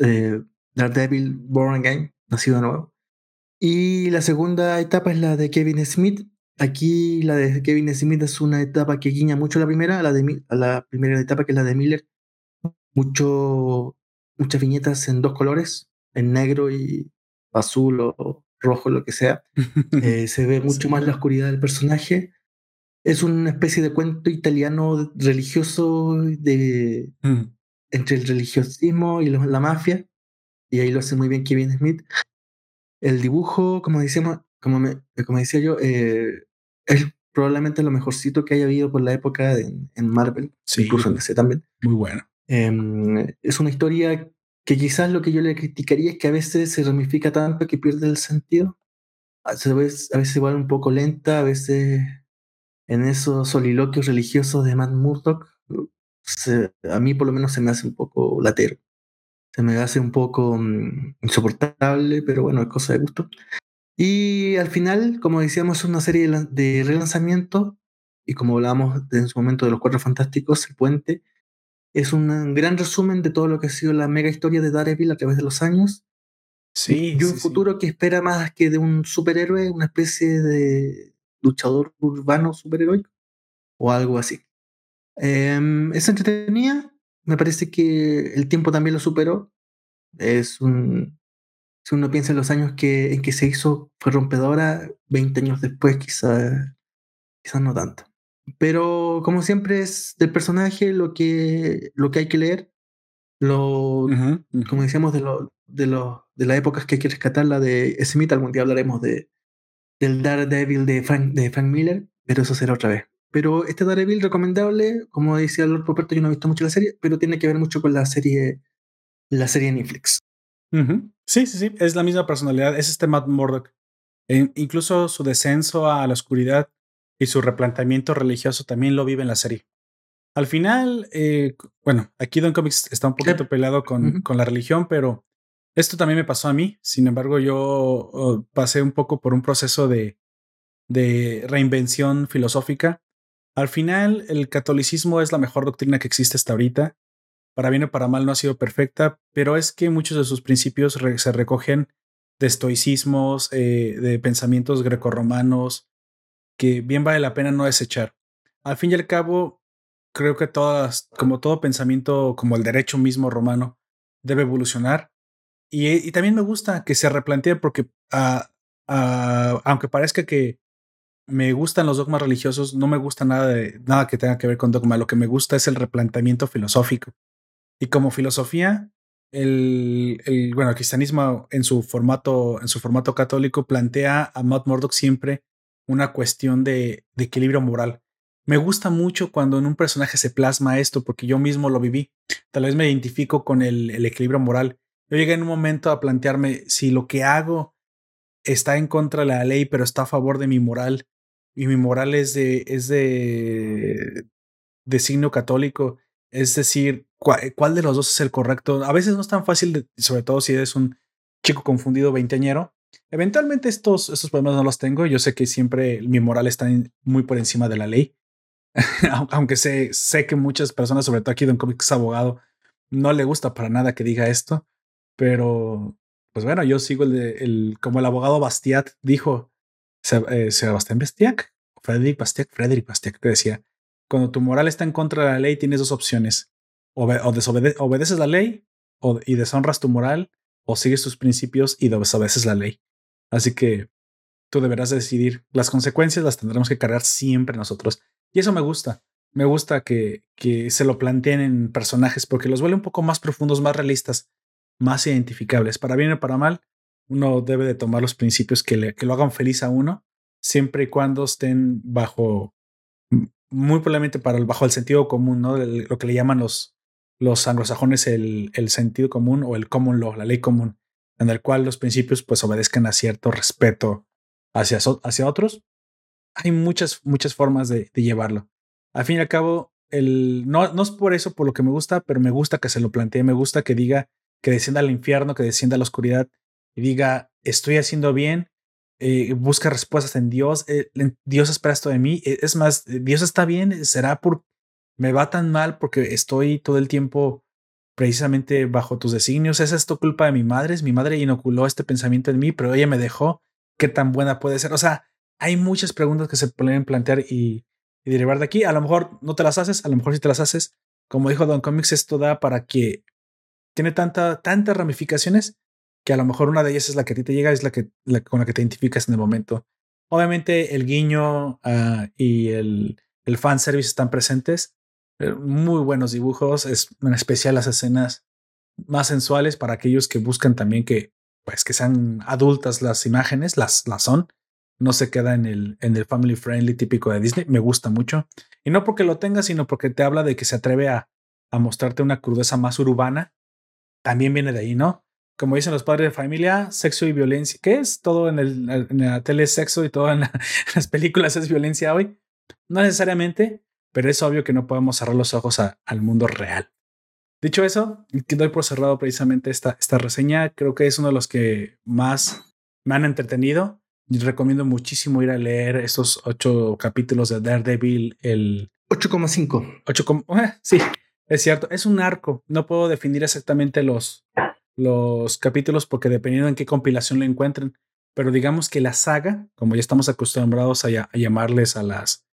eh, Daredevil Born Again, nacido de nuevo. Y la segunda etapa es la de Kevin Smith, aquí la de Kevin Smith es una etapa que guiña mucho a la primera, de, a la primera etapa que es la de Miller. Mucho, muchas viñetas en dos colores, en negro y azul o rojo, lo que sea. (laughs) Eh, se ve mucho más la oscuridad del personaje. Es una especie de cuento italiano religioso de, mm. entre el religiosismo y la mafia. Y ahí lo hace muy bien Kevin Smith. El dibujo, como decíamos, como, me, como decía yo, eh, es probablemente lo mejorcito que haya habido por la época en Marvel, incluso en DC también. Muy bueno. Em, es una historia que quizás lo que yo le criticaría es que a veces se ramifica tanto que pierde el sentido. A veces, a veces igual un poco lenta, a veces en esos soliloquios religiosos de Matt Murdock, a mí por lo menos se me hace un poco latero. Se me hace un poco mm, insoportable, pero bueno, es cosa de gusto. Y al final, como decíamos, es una serie de relanzamiento, y como hablábamos en su momento de los Cuatro Fantásticos, El Puente, es un gran resumen de todo lo que ha sido la mega historia de Daredevil a través de los años. Sí. Y un futuro que espera más que de un superhéroe, una especie de luchador urbano superheroico o algo así. Em, es entretenida, me parece que el tiempo también lo superó. Es un. Si uno piensa en los años que, en que se hizo, fue rompedora, 20 años después, quizás quizá no tanto. Pero como siempre es del personaje lo que, lo que hay que leer. Lo, Como decíamos, de, lo, de, lo, de las épocas que hay que rescatar, la de Smith, algún día hablaremos de, del Daredevil de Frank, de Frank Miller, pero eso será otra vez. Pero este Daredevil recomendable, como decía Lord Poperto, yo no he visto mucho la serie, pero tiene que ver mucho con la serie, la serie Netflix. Sí, sí, sí, es la misma personalidad, es este Matt Murdock. E incluso su descenso a la oscuridad y su replanteamiento religioso también lo vive en la serie. Al final, eh, bueno, aquí Don Comics está un poquito peleado con, con, la religión, pero esto también me pasó a mí. Sin embargo, yo oh, pasé un poco por un proceso de, de reinvención filosófica. Al final, el catolicismo es la mejor doctrina que existe hasta ahorita. Para bien o para mal no ha sido perfecta, pero es que muchos de sus principios se recogen de estoicismos, eh, de pensamientos grecorromanos, que bien vale la pena no desechar. Al fin y al cabo, creo que todas, como todo pensamiento, como el derecho mismo romano, debe evolucionar. Y, también me gusta que se replantee porque, ah, aunque parezca que me gustan los dogmas religiosos, no me gusta nada, de, nada que tenga que ver con dogma. Lo que me gusta es el replanteamiento filosófico. Y como filosofía, el, el, bueno, cristianismo en su formato, en su formato católico plantea a Matt Murdock siempre una cuestión de, equilibrio moral. Me gusta mucho cuando en un personaje se plasma esto porque yo mismo lo viví. Tal vez me identifico con el, equilibrio moral. Yo llegué en un momento a plantearme si lo que hago está en contra de la ley, pero está a favor de mi moral, y mi moral es de, es de, de signo católico, es decir, ¿cuál, de los dos es el correcto? A veces no es tan fácil, sobre todo si eres un chico confundido veinteañero, Eventualmente estos, estos problemas no los tengo. Yo sé que siempre mi moral está muy por encima de la ley. (laughs) Aunque sé, sé que muchas personas, sobre todo aquí Don Comics abogado, no le gusta para nada que diga esto. Pero, pues bueno, yo sigo el, de, el como el abogado Bastiat dijo, eh, Sebastián Bastiac, Frederick Bastiac, Frederick Bastiac, que decía, cuando tu moral está en contra de la ley, tienes dos opciones. O, obedeces la ley o, y deshonras tu moral, o sigues tus principios y desobedeces la ley. Así que tú deberás decidir. Las consecuencias las tendremos que cargar siempre nosotros. Y eso me gusta. Me gusta que, que se lo planteen en personajes porque los vuelve un poco más profundos, más realistas, más identificables. Para bien o para mal, uno debe de tomar los principios que, le, que lo hagan feliz a uno, siempre y cuando estén bajo, muy probablemente para el, bajo el sentido común, ¿no? lo que le llaman los, los anglosajones el, el sentido común o el common law, la ley común en el cual los principios pues obedezcan a cierto respeto hacia, hacia otros. Hay muchas, muchas formas de, llevarlo. Al fin y al cabo, el, no, no es por eso por lo que me gusta, pero me gusta que se lo plantee, me gusta que diga que descienda al infierno, que descienda a la oscuridad y diga, estoy haciendo bien, eh, busca respuestas en Dios, eh, Dios espera esto de mí, eh, es más, Dios está bien, será por, me va tan mal porque estoy todo el tiempo precisamente bajo tus designios. ¿Es esto culpa de mi madre? Mi madre inoculó este pensamiento en mí, pero ella me dejó. ¿Qué tan buena puede ser? O sea, hay muchas preguntas que se pueden plantear y, derivar de aquí. A lo mejor no te las haces, a lo mejor sí te las haces. Como dijo Don Comics, esto da para que tiene tanta, tantas ramificaciones que a lo mejor una de ellas es la que a ti te llega, es la que con la que te identificas en el momento. Obviamente el guiño uh, y el, el fanservice están presentes. Eh, muy buenos dibujos, es en especial las escenas más sensuales para aquellos que buscan también que, pues, que sean adultas las imágenes, las, las son. No se queda en el, en el family friendly típico de Disney. Me gusta mucho. Y no porque lo tenga, sino porque te habla de que se atreve a, a mostrarte una crudeza más urbana. También viene de ahí, ¿no? Como dicen los padres de familia, sexo y violencia. ¿Qué es? Todo en, el, en la tele es sexo y todo en, (laughs) las películas es violencia hoy. No necesariamente, pero es obvio que no podemos cerrar los ojos al mundo real. Dicho eso, doy por cerrado precisamente esta, esta reseña. Creo que es uno de los que más me han entretenido. Y recomiendo muchísimo ir a leer estos ocho capítulos de Daredevil. El 8,5. 8, (laughs) eh, sí, es cierto. Es un arco. No puedo definir exactamente los, los capítulos porque dependiendo en qué compilación lo encuentren. Pero digamos que la saga, como ya estamos acostumbrados a, a llamarles a las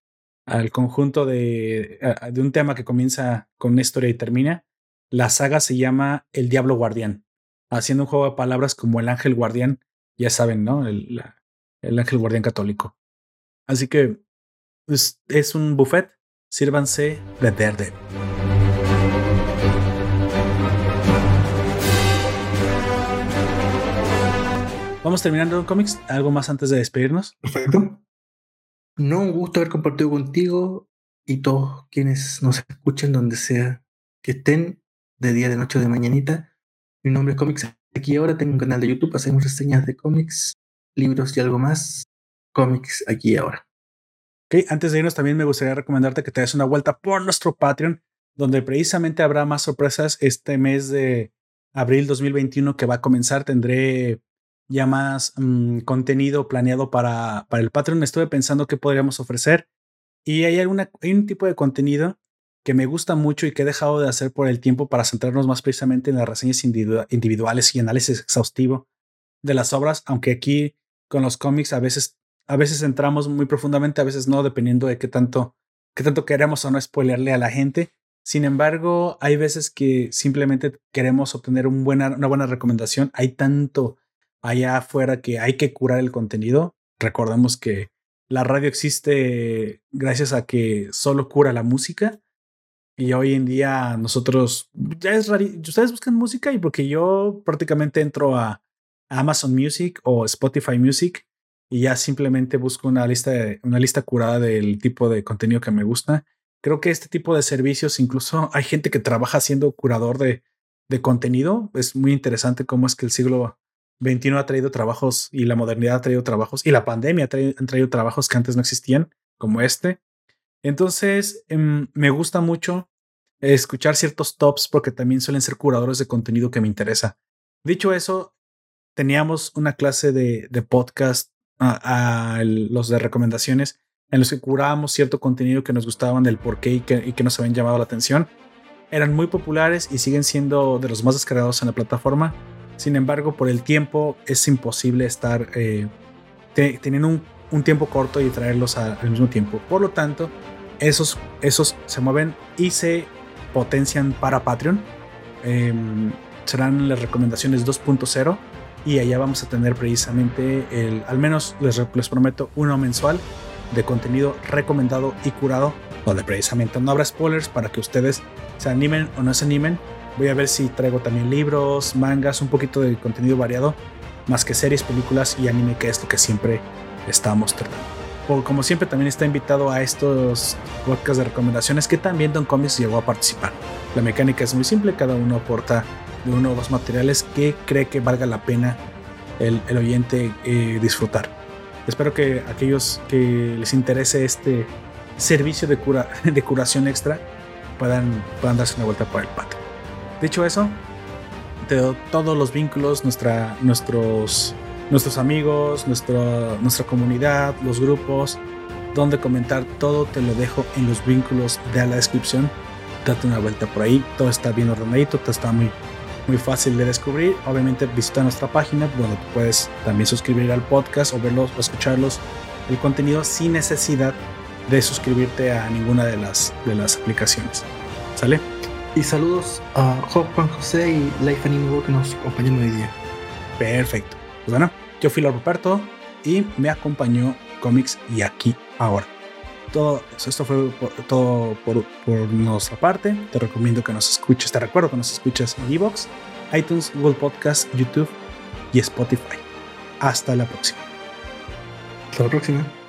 al conjunto de, de un tema que comienza con una historia y termina, la saga se llama El Diablo Guardián, haciendo un juego de palabras como el ángel guardián, ya saben, ¿no? El, el ángel guardián católico. Así que pues, es un buffet, sírvanse de verde. Vamos terminando con cómics. ¿Algo más antes de despedirnos? Perfecto. No, un gusto haber compartido contigo y todos quienes nos escuchen donde sea que estén de día, de noche o de mañanita. Mi nombre es Comics aquí ahora, tengo un canal de YouTube, hacemos reseñas de cómics, libros y algo más. Cómics aquí ahora. Ok, antes de irnos también me gustaría recomendarte que te des una vuelta por nuestro Patreon, donde precisamente habrá más sorpresas este mes de abril 2021 que va a comenzar. Tendré ya más mm, contenido planeado para, para el Patreon. Estuve pensando qué podríamos ofrecer y hay, un tipo de contenido que me gusta mucho y que he dejado de hacer por el tiempo para centrarnos más precisamente en las reseñas individuales y análisis exhaustivo de las obras, aunque aquí con los cómics a veces, a veces entramos muy profundamente, a veces no, dependiendo de qué tanto, qué tanto queremos o no spoilerle a la gente. Sin embargo, hay veces que simplemente queremos obtener una buena recomendación. Hay tanto allá afuera que hay que curar el contenido. Recordemos que la radio existe gracias a que solo cura la música y hoy en día nosotros, ya es raro, ustedes buscan música y porque yo prácticamente entro a Amazon Music o Spotify Music y ya simplemente busco una lista, una lista curada del tipo de contenido que me gusta. Creo que este tipo de servicios, incluso hay gente que trabaja siendo curador de, de contenido. Es muy interesante cómo es que el siglo XXI ha traído trabajos y la modernidad ha traído trabajos y la pandemia ha traído, han traído trabajos que antes no existían, como este. Entonces, em, me gusta mucho escuchar ciertos tops porque también suelen ser curadores de contenido que me interesa. Dicho eso, teníamos una clase de, de podcast a, los de recomendaciones en los que curábamos cierto contenido que nos gustaban del porqué y que, y que nos habían llamado la atención. Eran muy populares y siguen siendo de los más descargados en la plataforma. Sin embargo, por el tiempo es imposible estar eh, teniendo un, tiempo corto y traerlos al mismo tiempo. Por lo tanto, esos, esos se mueven y se potencian para Patreon. Em, serán las recomendaciones 2.0 y allá vamos a tener precisamente el, al menos les, les prometo, uno mensual de contenido recomendado y curado, donde precisamente no habrá spoilers para que ustedes se animen o no se animen. Voy a ver si traigo también libros, mangas, un poquito de contenido variado, más que series, películas y anime, que es lo que siempre estamos tratando como siempre, también está invitado a estos podcasts de recomendaciones que también Don Comics llegó a participar. La mecánica es muy simple, cada uno aporta de uno o dos materiales que cree que valga la pena el, oyente eh, disfrutar. Espero que aquellos que les interese este servicio de, cura, (laughs) de curación extra puedan, puedan darse una vuelta por el pato. Dicho eso, te doy todos los vínculos, nuestros nuestros amigos, nuestra, nuestra comunidad, los grupos, donde comentar, todo te lo dejo en los vínculos de la descripción. Date una vuelta por ahí, todo está bien ordenadito, todo está muy, muy fácil de descubrir. Obviamente visita nuestra página donde puedes también suscribir al podcast o verlos o escucharlos el contenido sin necesidad de suscribirte a ninguna de las, de las aplicaciones. ¿Sale? Y saludos a Juan José y Life Anime que nos acompañaron hoy día. Perfecto. Pues bueno, yo fui la Ruperto y me acompañó Comics y aquí ahora. Todo esto fue todo por, por, nuestra parte. Te recomiendo que nos escuches. Te recuerdo que nos escuches en Evox, iTunes, Google Podcast, YouTube y Spotify. Hasta la próxima. Hasta la próxima.